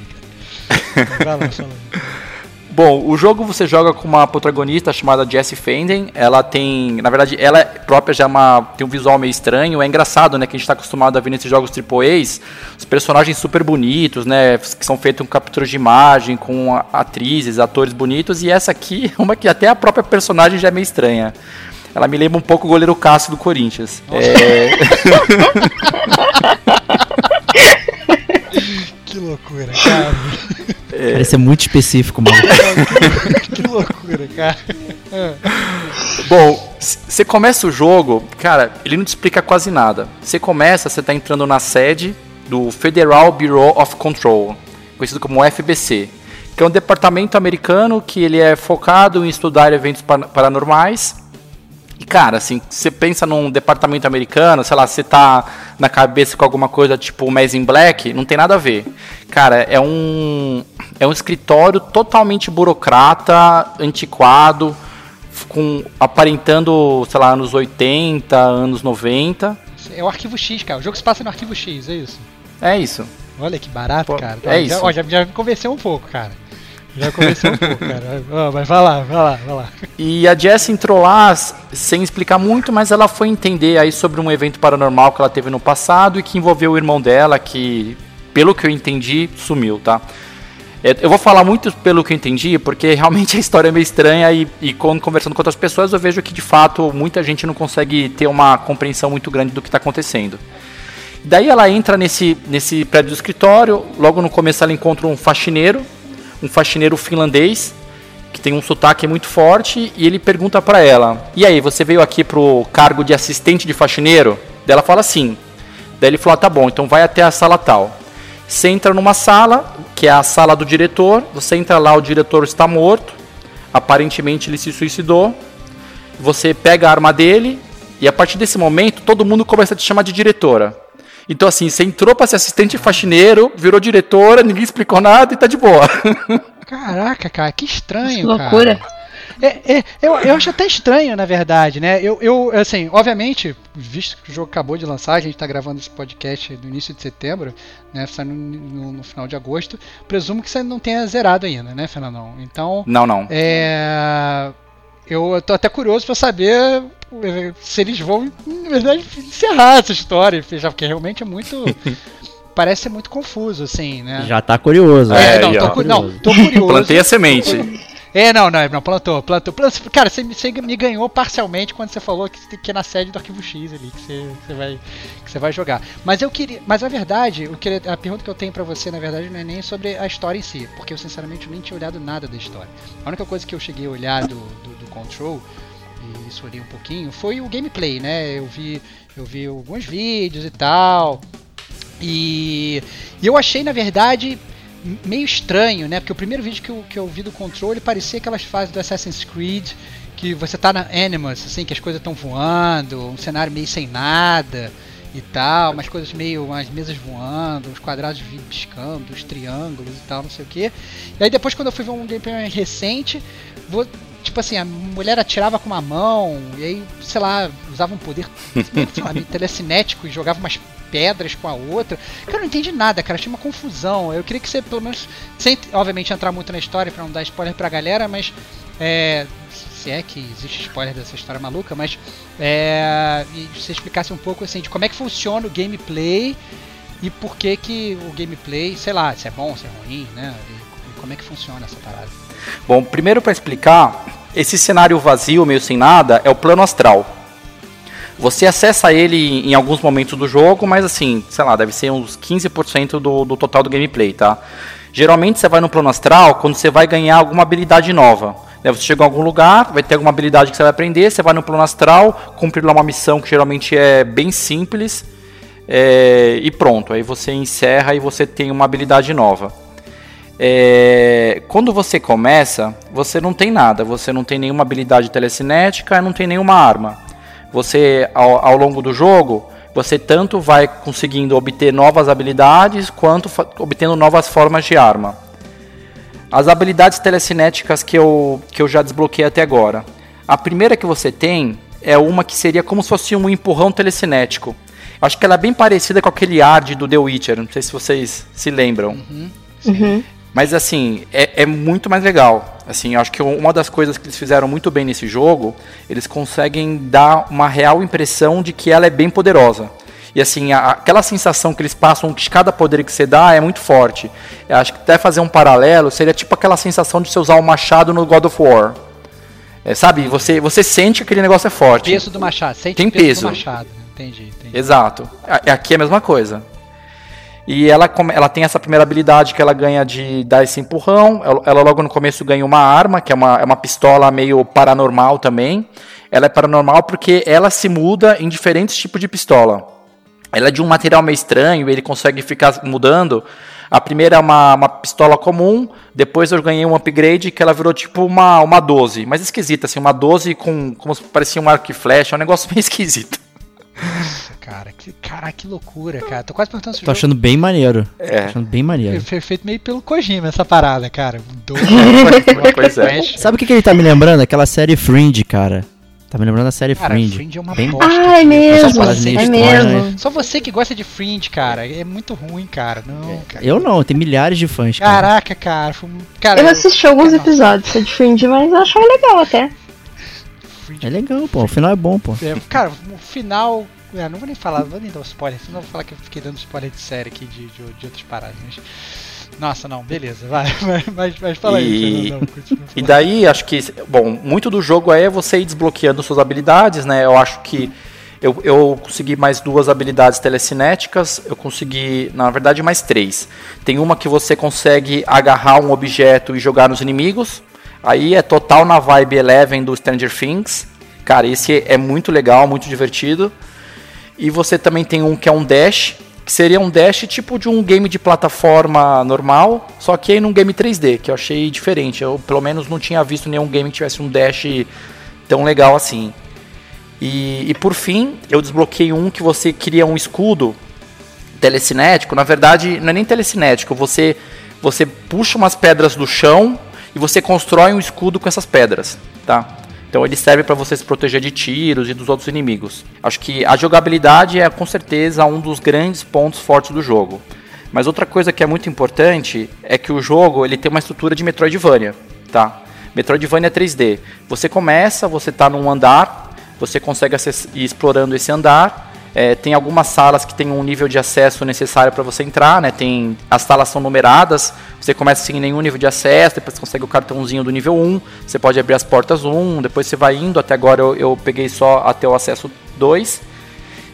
cara. Vai lá, fala. Bom, o jogo você joga com uma protagonista chamada Jessie Fenden. Ela tem, na verdade, ela própria já é uma, tem um visual meio estranho. É engraçado, né, que a gente tá acostumado a ver nesses jogos AAAs, os personagens super bonitos, né, que são feitos com capturas de imagem, com atrizes, atores bonitos. E essa aqui, uma que até a própria personagem já é meio estranha. Ela me lembra um pouco o goleiro Cássio do Corinthians. É, Que loucura, cara. Cara, isso é muito específico, mano. que loucura, cara. Bom, você começa o jogo, cara, ele não te explica quase nada. Você começa, você tá entrando na sede do Federal Bureau of Control, conhecido como FBC, que é um departamento americano que ele é focado em estudar eventos par- paranormais. E cara, assim, você pensa num departamento americano, sei lá, você tá na cabeça com alguma coisa tipo Mass in Black, não tem nada a ver. Cara, é um é um escritório totalmente burocrata, antiquado, com aparentando, sei lá, anos 80, anos 90. É o arquivo X, cara. O jogo se passa no arquivo X, é isso. É isso. Olha que barato, Pô, cara. é já, isso. ó, já, já me convenceu um pouco, cara. Já convenceu um pouco, cara. Ó, mas vai lá, vai lá, vai lá. E a Jess entrou lá sem explicar muito, mas ela foi entender aí sobre um evento paranormal que ela teve no passado e que envolveu o irmão dela, que, pelo que eu entendi, sumiu, tá? É, Eu vou falar muito pelo que eu entendi, porque realmente a história é meio estranha e, e conversando com outras pessoas eu vejo que de fato muita gente não consegue ter uma compreensão muito grande do que está acontecendo. Daí ela entra nesse, nesse prédio do escritório, logo no começo ela encontra um faxineiro, um faxineiro finlandês, que tem um sotaque muito forte, e ele pergunta pra ela: E aí, você veio aqui pro cargo de assistente de faxineiro? Daí ela fala sim. Daí ele falou: ah, tá bom, então vai até a sala tal. Você entra numa sala, que é a sala do diretor, você entra lá, o diretor está morto, aparentemente ele se suicidou. Você pega a arma dele, e a partir desse momento todo mundo começa a te chamar de diretora. Então, assim, você entrou pra ser assistente faxineiro, virou diretora, ninguém explicou nada e tá de boa. Caraca, cara, que estranho, Que loucura. cara. É, é, eu, eu acho até estranho, na verdade, né? Eu, eu, assim, obviamente, visto que o jogo acabou de lançar, a gente tá gravando esse podcast no início de setembro, né? Sai no, no- no final de agosto. Presumo que você não tenha zerado ainda, né, Fernandão? Então, Não, não. é. Eu tô até curioso pra saber se eles vão, na verdade, encerrar essa história, já porque realmente é muito. parece ser muito confuso, assim, né? Já tá curioso. É, É, não, aí, tô, cu- não, tô curioso. Plantei a semente. É, não, não, não, plantou, plantou. plantou. Cara, você, me- ganhou parcialmente quando você falou que, que é na sede do arquivo X ali, que você, vai, que você vai jogar. Mas eu queria. Mas a verdade, eu queria, a pergunta que eu tenho pra você, na verdade, não é nem sobre a história em si, porque eu sinceramente nem tinha olhado nada da história. A única coisa que eu cheguei a olhar do, do, do Control, e isso um pouquinho, foi o gameplay, né? Eu vi, eu vi alguns vídeos e tal. E, e eu achei, na verdade, meio estranho, né? Porque o primeiro vídeo que eu, que eu vi do controle parecia aquelas fases do Assassin's Creed que você tá na Animus, assim, que as coisas estão voando, um cenário meio sem nada e tal, umas coisas meio, umas mesas voando, uns quadrados piscando, uns triângulos e tal, não sei o que. E aí depois quando eu fui ver um gameplay mais recente, vou, tipo assim, a mulher atirava com uma mão, e aí, sei lá, usava um poder, lá, telecinético e jogava umas pedras com a outra. Cara, eu não entendi nada, cara, achei uma confusão. Eu queria que você, pelo menos, sem, obviamente, entrar muito na história pra não dar spoiler pra galera, mas é, se é que existe spoiler dessa história maluca, mas é, e você explicasse um pouco assim de como é que funciona o gameplay e por que que o gameplay, sei lá, se é bom, se é ruim, né? E como é que funciona essa parada. Bom, primeiro para explicar, esse cenário vazio, meio sem nada, é o plano astral. Você acessa ele em alguns momentos do jogo, mas assim, sei lá, deve ser uns 15% do, do total do gameplay, tá? Geralmente você vai no plano astral quando você vai ganhar alguma habilidade nova. Né, Você chega em algum lugar, vai ter alguma habilidade que você vai aprender, você vai no plano astral, cumprir lá uma missão que geralmente é bem simples, é, e pronto. Aí você encerra e você tem uma habilidade nova. É, quando você começa, você não tem nada, você não tem nenhuma habilidade telecinética, não tem nenhuma arma. você ao, ao longo do jogo, você tanto vai conseguindo obter novas habilidades quanto obtendo novas formas de arma. As habilidades telecinéticas que eu, que eu já desbloqueei até agora. A primeira que você tem é uma que seria como se fosse um empurrão telecinético. Acho que ela é bem parecida com aquele Ard do The Witcher, não sei se vocês se lembram. Uhum. Uhum. Mas assim, é, é, muito mais legal. Assim, acho que uma das coisas que eles fizeram muito bem nesse jogo, eles conseguem dar uma real impressão de que ela é bem poderosa. E assim, a, aquela sensação que eles passam de cada poder que você dá é muito forte. Eu acho que até fazer um paralelo seria tipo aquela sensação de você usar o machado no God of War. É, sabe, você, você sente que aquele negócio é forte. Peso do machado, sente Tem peso, peso. do machado. Entendi, entendi. Exato. Aqui é a mesma coisa. E ela, ela tem essa primeira habilidade que ela ganha de dar esse empurrão. Ela, ela logo no começo ganha uma arma, que é uma, é uma pistola meio paranormal também. Ela é paranormal porque ela se muda em diferentes tipos de pistola. Ela é de um material meio estranho, ele consegue ficar mudando. A primeira é uma, uma pistola comum, depois eu ganhei um upgrade que ela virou tipo uma, uma 12, mas esquisita, assim, uma 12 com como se parecia um arco e flecha, é um negócio meio esquisito. Nossa, cara, que, cara, que loucura, cara. Tô quase perguntando se o Tô jogo achando bem maneiro. É. Tô achando bem maneiro. foi feito meio pelo Kojima, essa parada, cara. Dois, Pois é. Sabe o que, que ele tá me lembrando? Aquela série Fringe, cara. Tá me lembrando da série Cara, Fringe. Fringe é uma Bem- bosta. Ah, é mesmo, Só você, meio é mesmo. só você que gosta de Fringe, cara. É muito ruim, cara. Não, cara. Eu não, tem milhares de fãs, cara. Caraca, cara. Foi, um- cara Eu assisti alguns episódios de Fringe, mas eu achava legal até. É legal, pô. O final é bom, pô. É, cara, o final. é, não vou nem falar, não vou nem dar um spoiler, senão eu vou falar que eu fiquei dando spoiler de série aqui de, de, de outras paradas. Mas... Nossa, não, beleza, vai, mas, mas, fala aí, E- Fernandão, continua E daí, acho que, bom, muito do jogo é você ir desbloqueando suas habilidades, né? Eu acho que eu, eu consegui mais duas habilidades telecinéticas, eu consegui, na verdade, mais três. Tem uma que você consegue agarrar um objeto e jogar nos inimigos. Aí é total na vibe Eleven do Stranger Things. Cara, esse é muito legal, muito divertido. E você também tem um que é um dash, que seria um dash tipo de um game de plataforma normal, só que aí num game 3D, que eu achei diferente. Eu pelo menos não tinha visto nenhum game que tivesse um dash tão legal assim. E, e por fim, eu desbloqueei um que você cria um escudo telecinético. Na verdade, não é nem telecinético, você, você puxa umas pedras do chão e você constrói um escudo com essas pedras, tá? Então ele serve para você se proteger de tiros e dos outros inimigos. Acho que a jogabilidade é com certeza um dos grandes pontos fortes do jogo. Mas outra coisa que é muito importante é que o jogo ele tem uma estrutura de Metroidvania, tá? Metroidvania 3D. Você começa, você está num andar, você consegue ir explorando esse andar. É, tem algumas salas que tem um nível de acesso necessário para você entrar, né? Tem as salas são numeradas. Você começa sem nenhum nível de acesso, depois você consegue o cartãozinho do nível 1. Você pode abrir as portas 1, depois você vai indo. Até agora eu, eu peguei só até o acesso 2.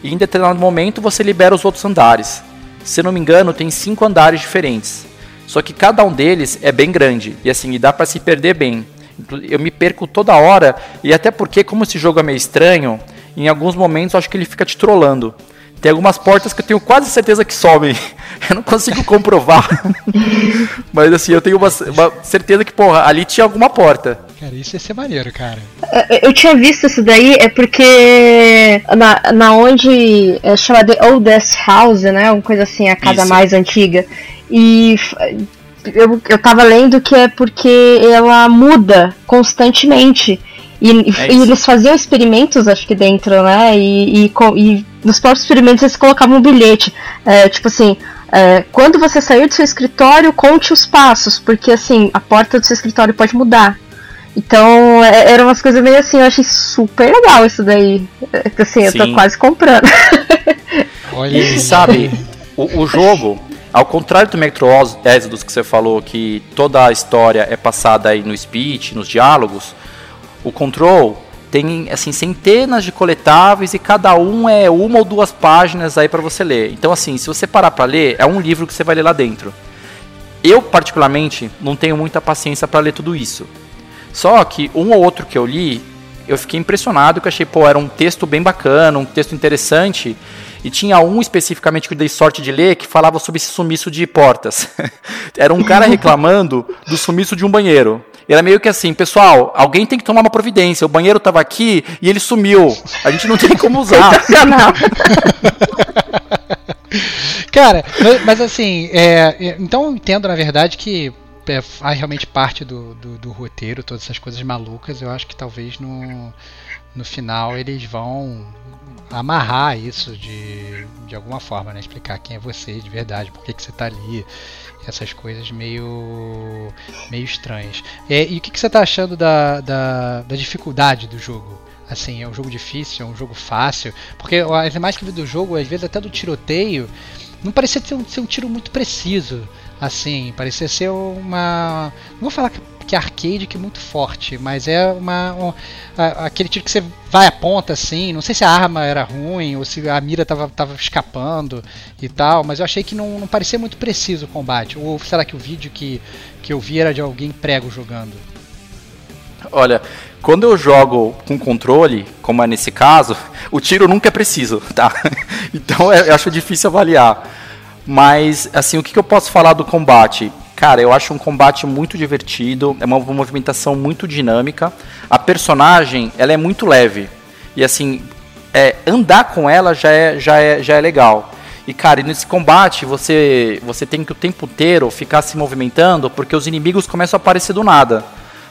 E em determinado momento você libera os outros andares. Se não me engano, tem cinco andares diferentes. Só que cada um deles é bem grande. E assim, e dá pra se perder bem. Eu me perco toda hora. E até porque, como esse jogo é meio estranho, em alguns momentos acho que ele fica te trollando. Tem algumas portas que eu tenho quase certeza que sobem. Eu não consigo comprovar. Mas assim, eu tenho uma, uma certeza que, porra, ali tinha alguma porta. Cara, isso ia ser maneiro, cara. É, Eu tinha visto isso daí, é porque na, na onde é chamada Oldest House, né? Uma coisa assim, a casa Isso. mais antiga. E eu, eu tava lendo que é porque ela muda constantemente. E, É e eles faziam experimentos, acho que dentro, né? E, e, e nos próprios experimentos eles colocavam um bilhete. é, tipo assim, é, quando você sair do seu escritório, conte os passos, porque assim, a porta do seu escritório pode mudar. Então, é- eram umas coisas meio assim, eu achei super legal isso daí. É, Assim, eu tô Sim. quase comprando. Olha E sabe, o, o jogo, ao contrário do Metro Exodus que você falou, que toda a história é passada aí no speech, nos diálogos, o Control tem assim centenas de coletáveis e cada um é uma ou duas páginas aí para você ler. Então assim, se você parar para ler, é um livro que você vai ler lá dentro. Eu particularmente não tenho muita paciência para ler tudo isso. Só que um ou outro que eu li, eu fiquei impressionado que achei, pô, era um texto bem bacana, um texto interessante. E tinha um especificamente que eu dei sorte de ler que falava sobre esse sumiço de portas. era um cara reclamando do sumiço de um banheiro. Era meio que assim, pessoal, alguém tem que tomar uma providência. O banheiro tava aqui e ele sumiu. A gente não tem como usar. Cara, mas, mas assim, é, é, então eu entendo na verdade que é, faz realmente parte do, do, do roteiro, todas essas coisas malucas. Eu acho que talvez no, no final eles vão amarrar isso de, de alguma forma, né? Explicar quem é você de verdade, por que, que você está ali, essas coisas meio meio estranhas. É, e o que, que você está achando da, da, da, dificuldade do jogo? Assim, é um jogo difícil, é um jogo fácil? Porque as imagens que vi do jogo, às vezes até do tiroteio, não parecia ser um, ser um tiro muito preciso. Assim, parecia ser uma. Não vou falar que é arcade que é muito forte, mas é uma. Um, a, aquele tiro que você vai a ponta assim. Não sei se a arma era ruim ou se a mira tava, tava escapando e tal, mas eu achei que não, não parecia muito preciso o combate. Ou será que o vídeo que, que eu vi era de alguém prego jogando? Olha, quando eu jogo com controle, como é nesse caso, o tiro nunca é preciso, tá? Então eu acho difícil avaliar. Mas, assim, o que, eu posso falar do combate? Cara, eu acho um combate muito divertido, é uma movimentação muito dinâmica. A personagem, ela é muito leve. E assim, é, andar com ela já é, já é, já é legal. E cara, nesse combate você, você tem que o tempo inteiro ficar se movimentando porque os inimigos começam a aparecer do nada.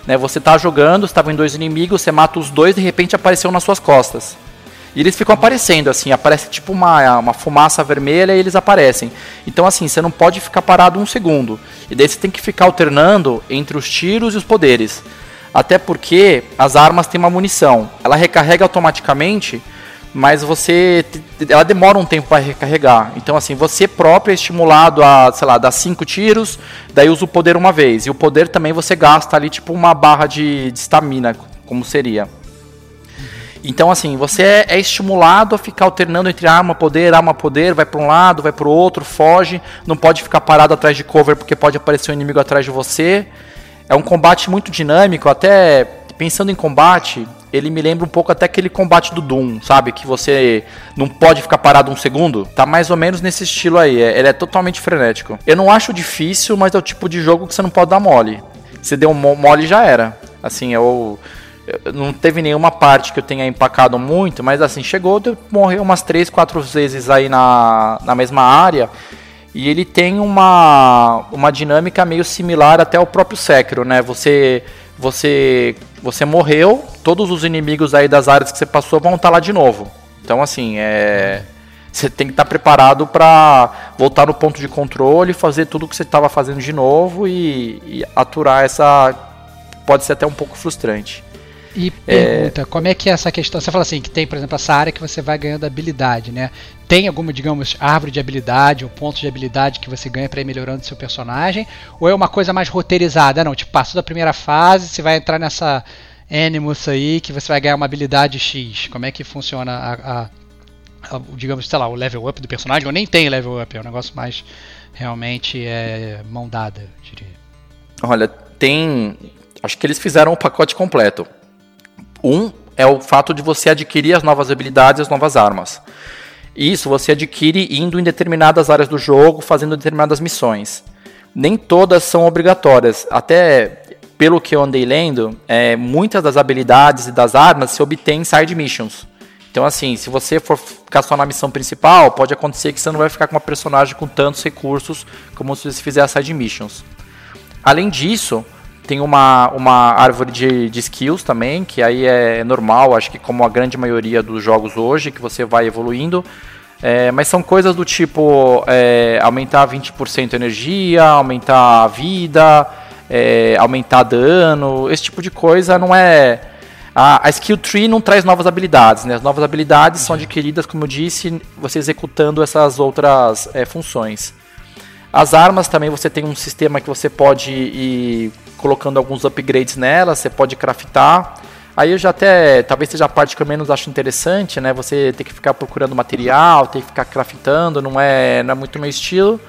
Né? Você tá jogando, estava em dois inimigos, você mata os dois e de repente apareceu nas suas costas. E eles ficam aparecendo, assim, aparece tipo uma, uma fumaça vermelha e eles aparecem. Então, assim, você não pode ficar parado um segundo. E daí você tem que ficar alternando entre os tiros e os poderes. Até porque as armas têm uma munição. Ela recarrega automaticamente, mas você. Ela demora um tempo para recarregar. Então, assim, você próprio é estimulado a, sei lá, dar cinco tiros, daí usa o poder uma vez. E o poder também você gasta ali, tipo, uma barra de estamina, como seria. Então, assim, você é, é, estimulado a ficar alternando entre arma, poder, arma, poder, vai para um lado, vai para o outro, foge, não pode ficar parado atrás de cover porque pode aparecer um inimigo atrás de você. É um combate muito dinâmico, até pensando em combate, ele me lembra um pouco até aquele combate do Doom, sabe? Que você não pode ficar parado um segundo. Tá mais ou menos nesse estilo aí. É, ele é totalmente frenético. Eu não acho difícil, mas é o tipo de jogo que você não pode dar mole. Se deu mole, já era. Assim, eu não teve nenhuma parte que eu tenha empacado muito, mas assim, chegou de morrer umas 3, 4 vezes aí na, na mesma área. E ele tem uma, uma dinâmica meio similar até ao próprio Sekiro, né? Você você você morreu, todos os inimigos aí das áreas que você passou vão estar lá de novo. Então assim, é você tem que estar preparado para voltar no ponto de controle, fazer tudo o que você estava fazendo de novo e, e aturar essa pode ser até um pouco frustrante. E pergunta, é... como é que é essa questão? Você fala assim, que tem, por exemplo, essa área que você vai ganhando habilidade, né? Tem alguma, digamos, árvore de habilidade ou ponto de habilidade que você ganha para ir melhorando seu personagem? Ou é uma coisa mais roteirizada? Não, tipo, passou da primeira fase, você vai entrar nessa Animus aí, que você vai ganhar uma habilidade X. Como é que funciona a, a, digamos, sei lá, o level up do personagem? Ou nem tem level up, é um negócio mais realmente é, mão dada, diria. Olha, tem. Acho que eles fizeram o pacote completo. Um é o fato de você adquirir as novas habilidades as novas armas. Isso você adquire indo em determinadas áreas do jogo, fazendo determinadas missões. Nem todas são obrigatórias. Até pelo que eu andei lendo, é, muitas das habilidades e das armas se obtêm em side missions. Então, assim, se você for ficar só na missão principal, pode acontecer que você não vai ficar com uma personagem com tantos recursos como se você fizer side missions. Além disso, tem uma, uma árvore de, de skills também, que aí é normal, acho que como a grande maioria dos jogos hoje, que você vai evoluindo. É, mas são coisas do tipo é, aumentar 20% a energia, aumentar a vida, é, aumentar dano, esse tipo de coisa não é. A, a, skill tree não traz novas habilidades, né? As novas habilidades são adquiridas, como eu disse, você executando essas outras é, funções. As armas também você tem um sistema que você pode ir colocando alguns upgrades nela, você pode craftar. Aí eu já até, talvez seja a parte que eu menos acho interessante, né? Você tem que ficar procurando material, tem que ficar craftando, não é, não é muito meu estilo.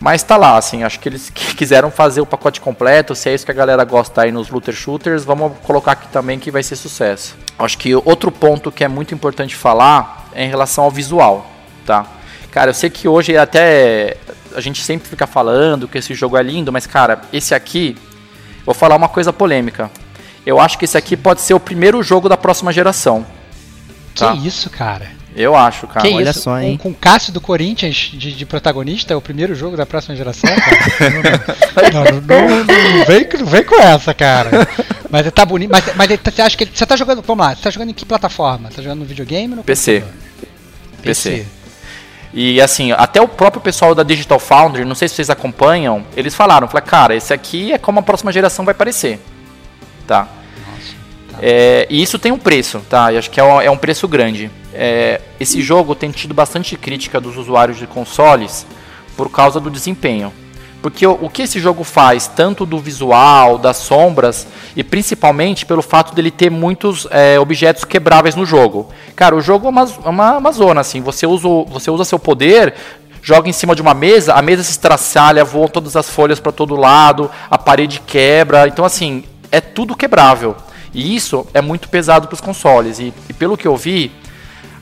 Mas tá lá, assim, acho que eles quiseram fazer o pacote completo, se é isso que a galera gosta aí nos looter shooters, vamos colocar aqui também que vai ser sucesso. Acho que outro ponto que é muito importante falar é em relação ao visual, tá? Cara, eu sei que hoje até a gente sempre fica falando que esse jogo é lindo, mas cara, esse aqui Vou falar uma coisa polêmica. Eu acho que esse aqui pode ser o primeiro jogo da próxima geração. Que Tá. isso, cara? Eu acho, cara. que olha isso? só, hein? Com, com Cássio do Corinthians de, de protagonista, é o primeiro jogo da próxima geração, cara? não, não, não, não vem, não vem com essa, cara. Mas tá bonito. Mas, mas tá- você acha que ele, você tá jogando. Vamos lá, você tá jogando em que plataforma? Tá jogando no videogame ou no PC. computador? PC. E assim, até o próprio pessoal da Digital Foundry, não sei se vocês acompanham, eles falaram, falaram, cara, esse aqui é como a próxima geração vai parecer. Tá? É, e isso tem um preço, tá? Eu acho que é um, é um preço grande. É, esse jogo tem tido bastante crítica dos usuários de consoles por causa do desempenho. Porque o, o que esse jogo faz, tanto do visual, das sombras, e principalmente pelo fato dele ter muitos é, objetos quebráveis no jogo. Cara, o jogo é uma, é uma, uma zona, assim. Você usa, você usa seu poder, joga em cima de uma mesa, a mesa se estraçalha, voam todas as folhas para todo lado, a parede quebra. Então, assim, é tudo quebrável. E isso é muito pesado para os consoles. E, e pelo que eu vi,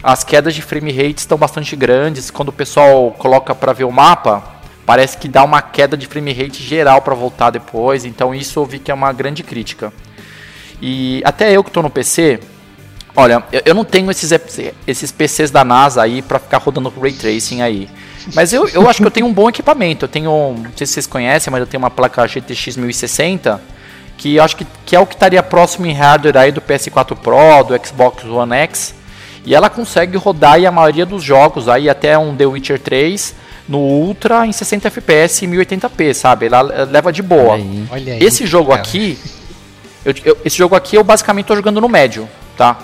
as quedas de frame rate estão bastante grandes. Quando o pessoal coloca para ver o mapa, parece que dá uma queda de frame rate geral para voltar depois. Então isso eu vi que é uma grande crítica. E até eu que estou no PC, olha, eu, eu não tenho esses, esses PCs da NASA aí para ficar rodando Ray Tracing aí. Mas eu, eu acho que eu tenho um bom equipamento. Eu tenho, não sei se vocês conhecem, mas eu tenho uma placa GTX 1060 que eu acho que, que é o que estaria próximo em hardware aí do PS4 Pro, do Xbox One X. E ela consegue rodar aí a maioria dos jogos, aí até um The Witcher 3 no Ultra em 60 FPS e 1080p, sabe? Ela eh, leva de boa. Aí. Olha aí. Esse jogo cara. aqui, eu- eu- esse jogo aqui eu basicamente estou jogando no médio, tá?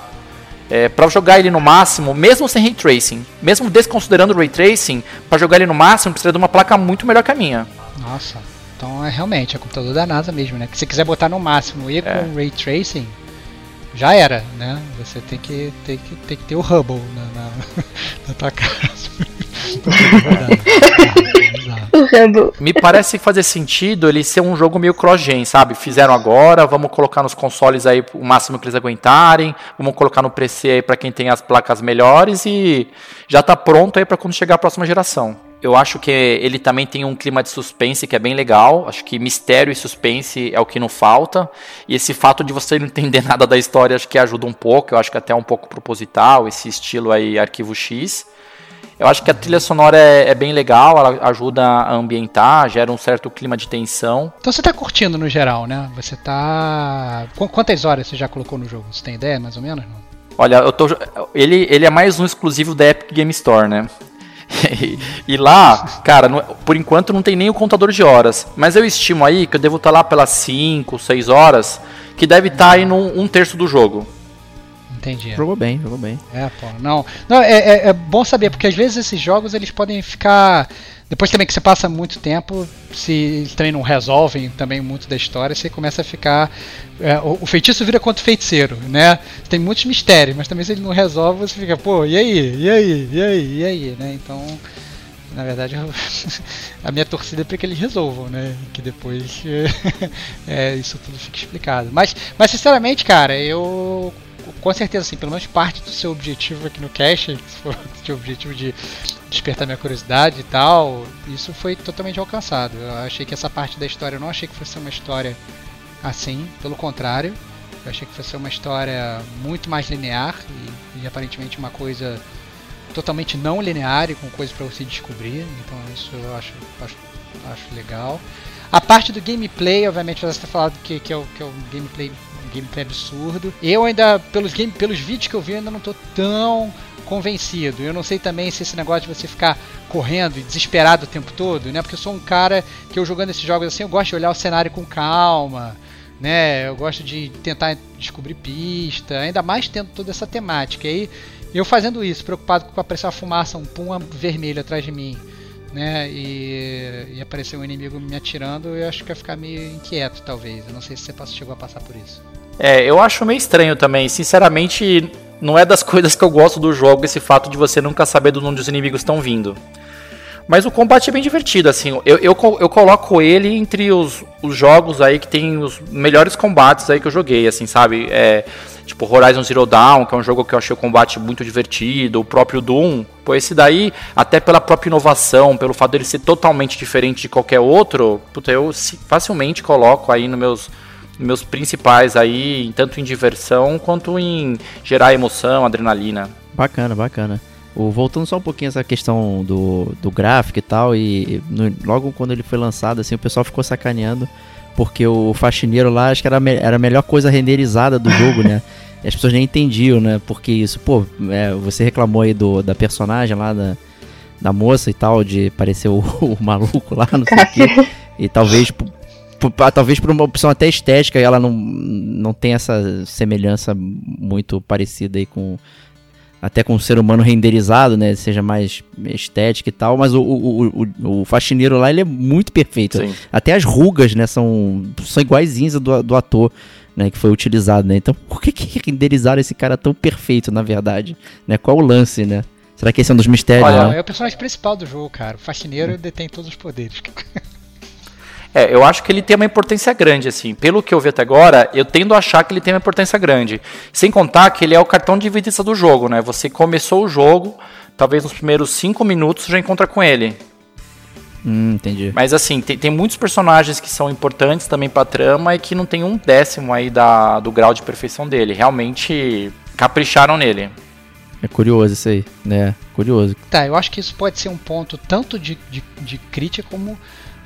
É, para jogar ele no máximo, mesmo sem ray tracing, mesmo desconsiderando o ray tracing, para jogar ele no máximo precisa de uma placa muito melhor que a minha. Nossa. Então é realmente é computador da NASA mesmo, né? Que se quiser botar no máximo e É. com Ray Tracing, já era, né? Você tem que, tem que, tem que ter o Hubble na, na, na tua casa. Me parece fazer sentido ele ser um jogo meio cross-gen, sabe? Fizeram agora, vamos colocar nos consoles aí o máximo que eles aguentarem, vamos colocar no PC aí para quem tem as placas melhores e já tá pronto aí para quando chegar a próxima geração. Eu acho que ele também tem um clima de suspense que é bem legal. Acho que mistério e suspense é o que não falta. E esse fato de você não entender nada da história acho que ajuda um pouco. Eu acho que até é um pouco proposital, esse estilo aí arquivo X. Eu acho que a trilha sonora é, é bem legal, ela ajuda a ambientar, gera um certo clima de tensão. Então você tá curtindo no geral, né? Você tá. Qu- Quantas horas você já colocou no jogo? Você tem ideia, mais ou menos? Não? Olha, eu tô, ele, ele é mais um exclusivo da Epic Game Store, né? E, lá, cara, não- por enquanto não tem nem o contador de horas. Mas eu estimo aí que eu devo estar lá pelas 5, 6 horas, que deve estar aí num um terço do jogo. Entendi. Jogou bem, jogou bem. É, pô, não. Não, é, é, é bom saber, porque às vezes esses jogos eles podem ficar. Depois também que você passa muito tempo, se eles também não resolvem também muito da história, você começa a ficar. é, o, o feitiço vira contra o feiticeiro, né? Tem muitos mistérios, mas também se ele não resolve, você fica, pô, e aí? E aí? E aí? E aí? Né? Então. Na verdade, eu- a minha torcida é para que eles resolvam, né? Que depois é, isso tudo fique explicado. Mas, mas sinceramente, cara, eu com certeza, assim, pelo menos parte do seu objetivo aqui no Cache, que foi o objetivo de despertar minha curiosidade e tal, isso foi totalmente alcançado. Eu achei que essa parte da história, eu não achei que fosse uma história assim, pelo contrário, eu achei que fosse uma história muito mais linear e, e aparentemente uma coisa totalmente não linear e com coisas para você descobrir. Então isso eu acho, acho, acho legal. A parte do gameplay, obviamente, você está falando que, que, é o, que é um gameplay, gameplay absurdo. Eu ainda, pelos, game, pelos vídeos que eu vi, ainda não estou tão convencido. Eu não sei também se esse negócio de você ficar correndo e desesperado o tempo todo, né? Porque eu sou um cara que eu jogando esses jogos assim, eu gosto de olhar o cenário com calma, né? Eu gosto de tentar descobrir pista, ainda mais tendo toda essa temática. E aí, eu fazendo isso, preocupado com aparecer uma fumaça, um pum vermelho atrás de mim, né? E, e aparecer um inimigo me atirando, eu acho que ia ficar meio inquieto, talvez. Eu não sei se você chegou a passar por isso. É, eu acho meio estranho também. Sinceramente, não é das coisas que eu gosto do jogo esse fato de você nunca saber de onde os inimigos estão vindo. Mas o combate é bem divertido, assim. Eu, eu, eu coloco ele entre os, os jogos aí que tem os melhores combates aí que eu joguei, assim, sabe? É, tipo Horizon Zero Dawn, que é um jogo que eu achei o combate muito divertido. O próprio Doom. Pô, esse daí, até pela própria inovação, pelo fato dele ser totalmente diferente de qualquer outro, puta, eu facilmente coloco aí nos meus meus principais aí, tanto em diversão quanto em gerar emoção, adrenalina. Bacana, bacana. O, voltando só um pouquinho essa questão do, do gráfico e tal, e no, logo quando ele foi lançado, assim, o pessoal ficou sacaneando, porque o faxineiro lá, acho que era, me, era a melhor coisa renderizada do jogo, né? E as pessoas nem entendiam, né? Porque isso, pô, é, você reclamou aí do, da personagem lá, da, da moça e tal, de parecer o, o maluco lá, não sei o quê. E talvez talvez por uma opção até estética ela não, não tem essa semelhança muito parecida aí com até com o ser humano renderizado, né, seja mais estética e tal, mas o, o, o, o faxineiro lá ele é muito perfeito. Sim. Até as rugas, né, são, são iguaizinhas do, do ator. Né, que foi utilizado, né? Então, por que, que renderizaram esse cara tão perfeito, na verdade? Né? Qual o lance, né? Será que esse é um dos mistérios? Olha, né? é o personagem principal do jogo, cara. O faxineiro hum. detém todos os poderes. É, eu acho que ele tem uma importância grande, assim. Pelo que eu vi até agora, eu tendo a achar que ele tem uma importância grande. Sem contar que ele é o cartão de visita do jogo, né? Você começou o jogo, talvez nos primeiros cinco minutos já encontra com ele. Hum, entendi. Mas assim, tem, tem muitos personagens que são importantes também pra trama e que não tem um décimo aí da, do grau de perfeição dele. Realmente capricharam nele. É curioso isso aí, né? Curioso. Tá, eu acho que isso pode ser um ponto tanto de, de, de crítica como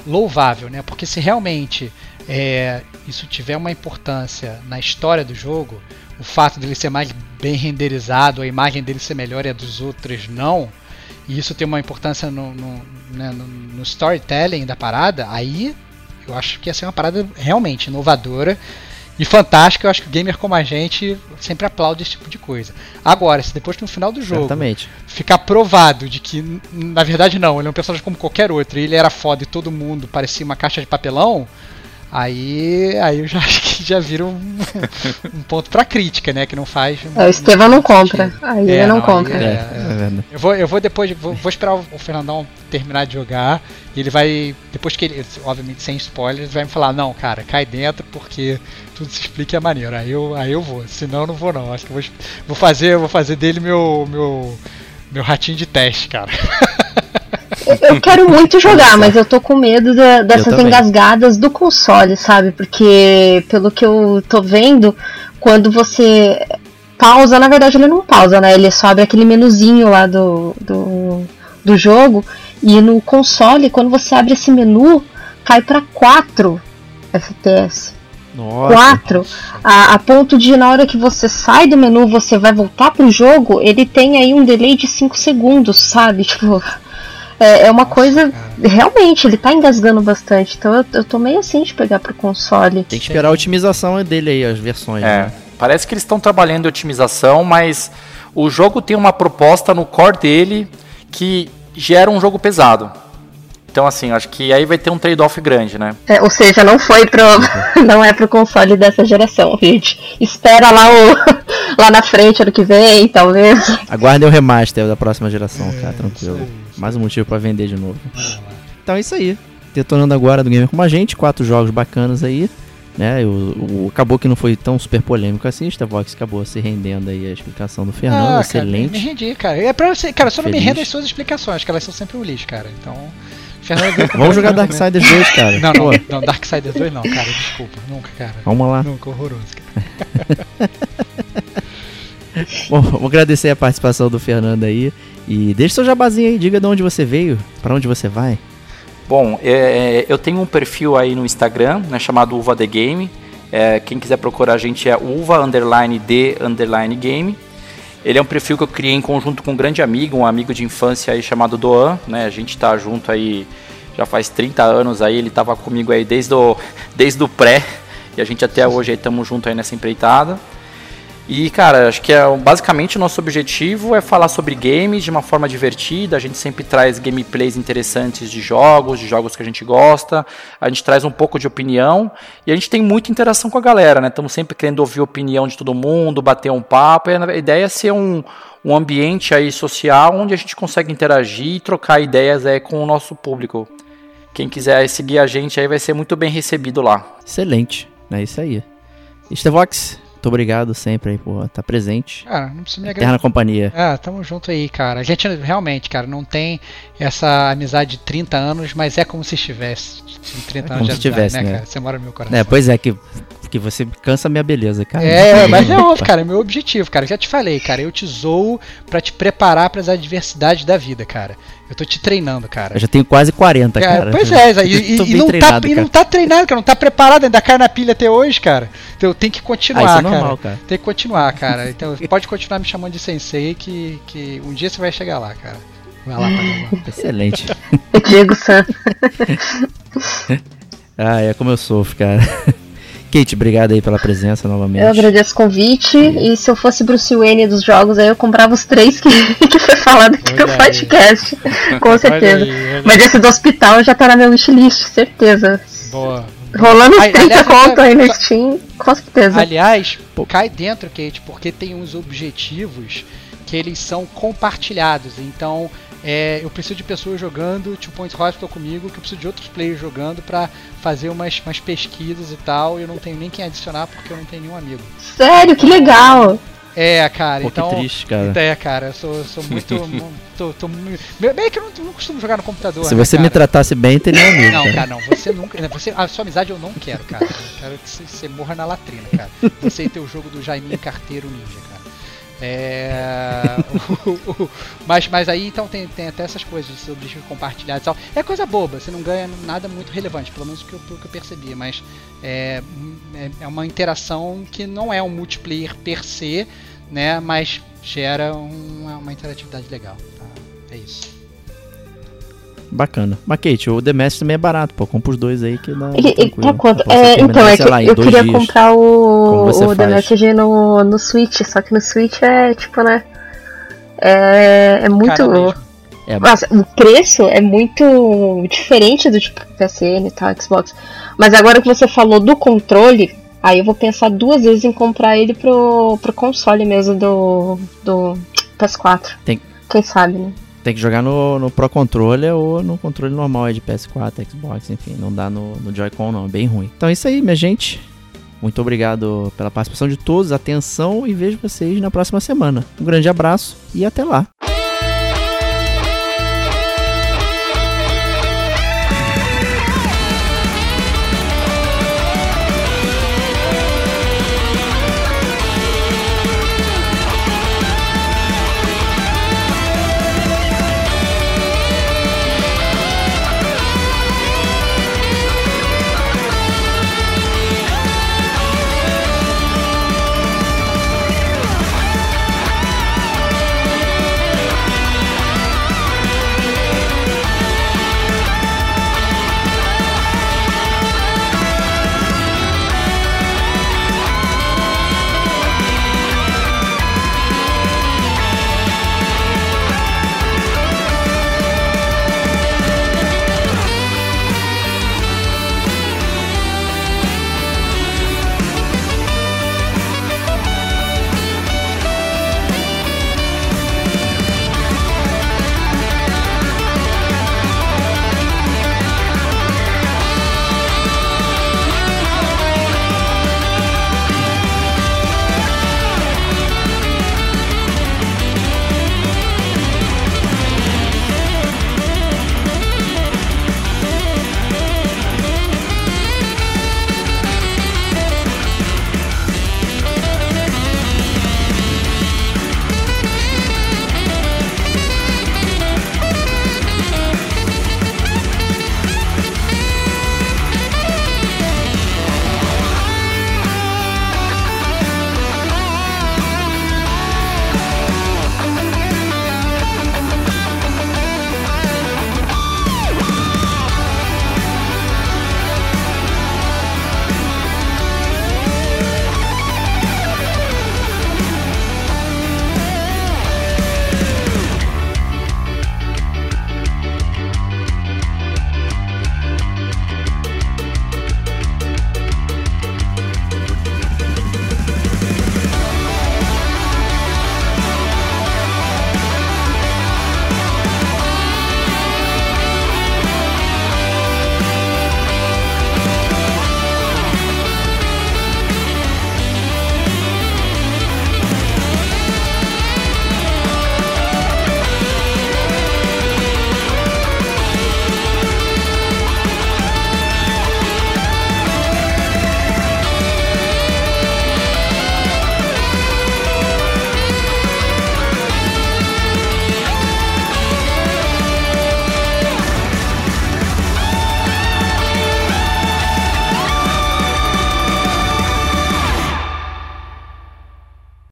louvável, né? Porque se realmente é, isso tiver uma importância na história do jogo, o fato dele ser mais bem renderizado, a imagem dele ser melhor e a dos outros não, e isso ter uma importância no, no, né, no, no storytelling da parada, aí eu acho que ia ser uma parada realmente inovadora e fantástico, eu acho que o gamer como a gente sempre aplaude esse tipo de coisa. Agora, se depois no final do jogo Certamente. ficar provado de que, na verdade, não, ele é um personagem como qualquer outro, e ele era foda e todo mundo parecia uma caixa de papelão, Aí, aí eu já acho que já vira um, um ponto pra crítica, né? Que não faz. É, o Estevão não compra. Aí é, ele não, não compra. É, é, é. eu, vou, eu vou depois, vou, vou, esperar o Fernandão terminar de jogar. E ele vai. Depois que ele. Obviamente sem spoilers, vai me falar, não, cara, cai dentro porque tudo se explica é maneiro. Aí eu, aí eu vou. Senão eu não vou não. Acho que vou, vou fazer, vou fazer dele meu. meu. meu ratinho de teste, cara. Eu quero muito jogar, mas eu tô com medo da, dessas engasgadas do console, sabe? Porque, pelo que eu tô vendo, quando você pausa, na verdade ele não pausa, né? Ele só abre aquele menuzinho lá do, do, do jogo. E no console, quando você abre esse menu, cai para 4 FPS. Nossa. 4. A, a, ponto de na hora que você sai do menu, você vai voltar pro jogo, ele tem aí um delay de 5 segundos, sabe? Tipo, é, é uma Nossa, coisa. Cara. Realmente, ele tá engasgando bastante. Então eu, eu tô meio assim de pegar pro console. Tem que esperar a otimização dele aí, as versões. É. Né? Parece que eles estão trabalhando em otimização, mas o jogo tem uma proposta no core dele que gera um jogo pesado. Então, assim, acho que aí vai ter um trade-off grande, né? É, ou seja, não foi pro. não é pro console dessa geração, gente. Espera lá o. lá na frente ano que vem, talvez. Aguardem o remaster da próxima geração, é, cara, tranquilo. Mais um motivo para vender de novo. Então é isso aí. Detonando agora do Gamer com a gente, quatro jogos bacanas aí. Né, o, o, acabou que não foi tão super polêmico assim, o Vox acabou se rendendo aí a explicação do Fernando, ah, excelente. Cara, me rendi, cara. É pra você, cara, só não me renda as suas explicações, que elas são sempre o lixo, cara. Então, Fernando, Vamos jogar Darksiders 2, cara. Não, não, não, Darksiders 2 não, cara, desculpa, nunca, cara. Vamos lá. Nunca, horroroso, cara. Bom, vou agradecer a participação do Fernando aí. E deixa seu jabazinho aí, diga de onde você veio, para onde você vai. Bom, é, eu tenho um perfil aí no Instagram, né, chamado Uva The Game. É, quem quiser procurar a gente é uva underline the underline game. Ele é um perfil que eu criei em conjunto com um grande amigo, um amigo de infância aí chamado Doan, né? A gente tá junto aí já faz 30 anos aí, ele tava comigo aí desde o, desde o pré, e a gente até hoje estamos junto aí nessa empreitada. E, cara, acho que é, basicamente o nosso objetivo é falar sobre games de uma forma divertida. A gente sempre traz gameplays interessantes de jogos, de jogos que a gente gosta. A gente traz um pouco de opinião e a gente tem muita interação com a galera, né? Estamos sempre querendo ouvir a opinião de todo mundo, bater um papo. E a ideia é ser um, um ambiente aí social onde a gente consegue interagir e trocar ideias aí com o nosso público. Quem quiser seguir a gente aí vai ser muito bem recebido lá. Excelente, é isso aí. Estevox, muito obrigado sempre aí por estar presente. Cara, não precisa me agradecer. Eterna companhia. É, tamo junto aí, cara. A gente realmente, cara, não tem essa amizade de 30 anos, mas é como se estivesse. 30 é anos como se estivesse, né? né? Cara? Você mora no meu coração. É, pois é, que Porque você cansa a minha beleza, cara. É, mas é óbvio, cara, é meu objetivo, cara. Já te falei, cara, eu te zoo pra te preparar pras adversidades da vida, cara. Eu tô te treinando, cara. Eu já tenho quase 40, Cara, cara. pois é, e, e- e não tá, e não cara. tá treinado, cara, não tá preparado, ainda cai na pilha até hoje, cara. Então tem que Ah, continuar, isso é cara. normal, cara. Tem que continuar, cara. Então pode continuar me chamando de sensei que, que um dia você vai chegar lá, cara. Vai lá, Padawan. Excelente. Diego San. Ah, é como eu sofro, cara. Kate, obrigado aí pela presença novamente. Eu agradeço o convite. E se eu fosse Bruce Wayne dos jogos, aí eu comprava os três que, que foi falado aqui Olha no aí. podcast. Com certeza. Olha aí, olha Mas esse do hospital já tá na minha wishlist, certeza. Boa. Rolando Ai, 30 aliás, conto aí no Steam, com certeza. Aliás, cai dentro, Kate, porque tem uns objetivos que eles são compartilhados. Então, é, eu preciso de pessoas jogando Two Point Hospital comigo, que eu preciso de outros players jogando pra fazer umas, umas pesquisas e tal. E eu não tenho nem quem adicionar porque eu não tenho nenhum amigo. Sério, que legal. É, cara, Pô, então. que triste, cara. É, cara, eu sou, sou muito. mu- tô, tô muito. Bem que eu não, não costumo jogar no computador. Se né, você me cara? tratasse bem, teria um amigo. Não, cara. cara, não. Você nunca. Você, a sua amizade eu não quero, cara. Eu quero que você, você morra na latrina, cara. Você e teu jogo do Jaiminho Carteiro Ninja, cara. É. mas, mas aí então tem, tem até essas coisas, esses objetivos compartilhados e tal. É coisa boba, você não ganha nada muito relevante, pelo menos o que eu, que eu percebi, mas é, é, é uma interação que não é um multiplayer per se, né? Mas gera uma, uma interatividade legal. tá? É isso. Bacana. Mas, Kate, o The Mask também é barato, pô. Compra os dois aí que dá. E-. Tá quanto? É, então, é que lá, eu queria dias. comprar o, o The? Message no, no Switch, só que no Switch é tipo, né? É, é muito. É, Nossa, o preço é muito diferente do tipo PSN e tal, Xbox. Mas agora que você falou do controle, aí eu vou pensar duas vezes em comprar ele pro, pro console mesmo do, do PS4. Tem- Quem sabe, né? Tem que jogar no, no Pro Controller ou no controle normal de PS4, Xbox, enfim. Não dá no, no Joy-Con, não. É bem ruim. Então é isso aí, minha gente. Muito obrigado pela participação de todos, atenção e vejo vocês na próxima semana. Um grande abraço e até lá.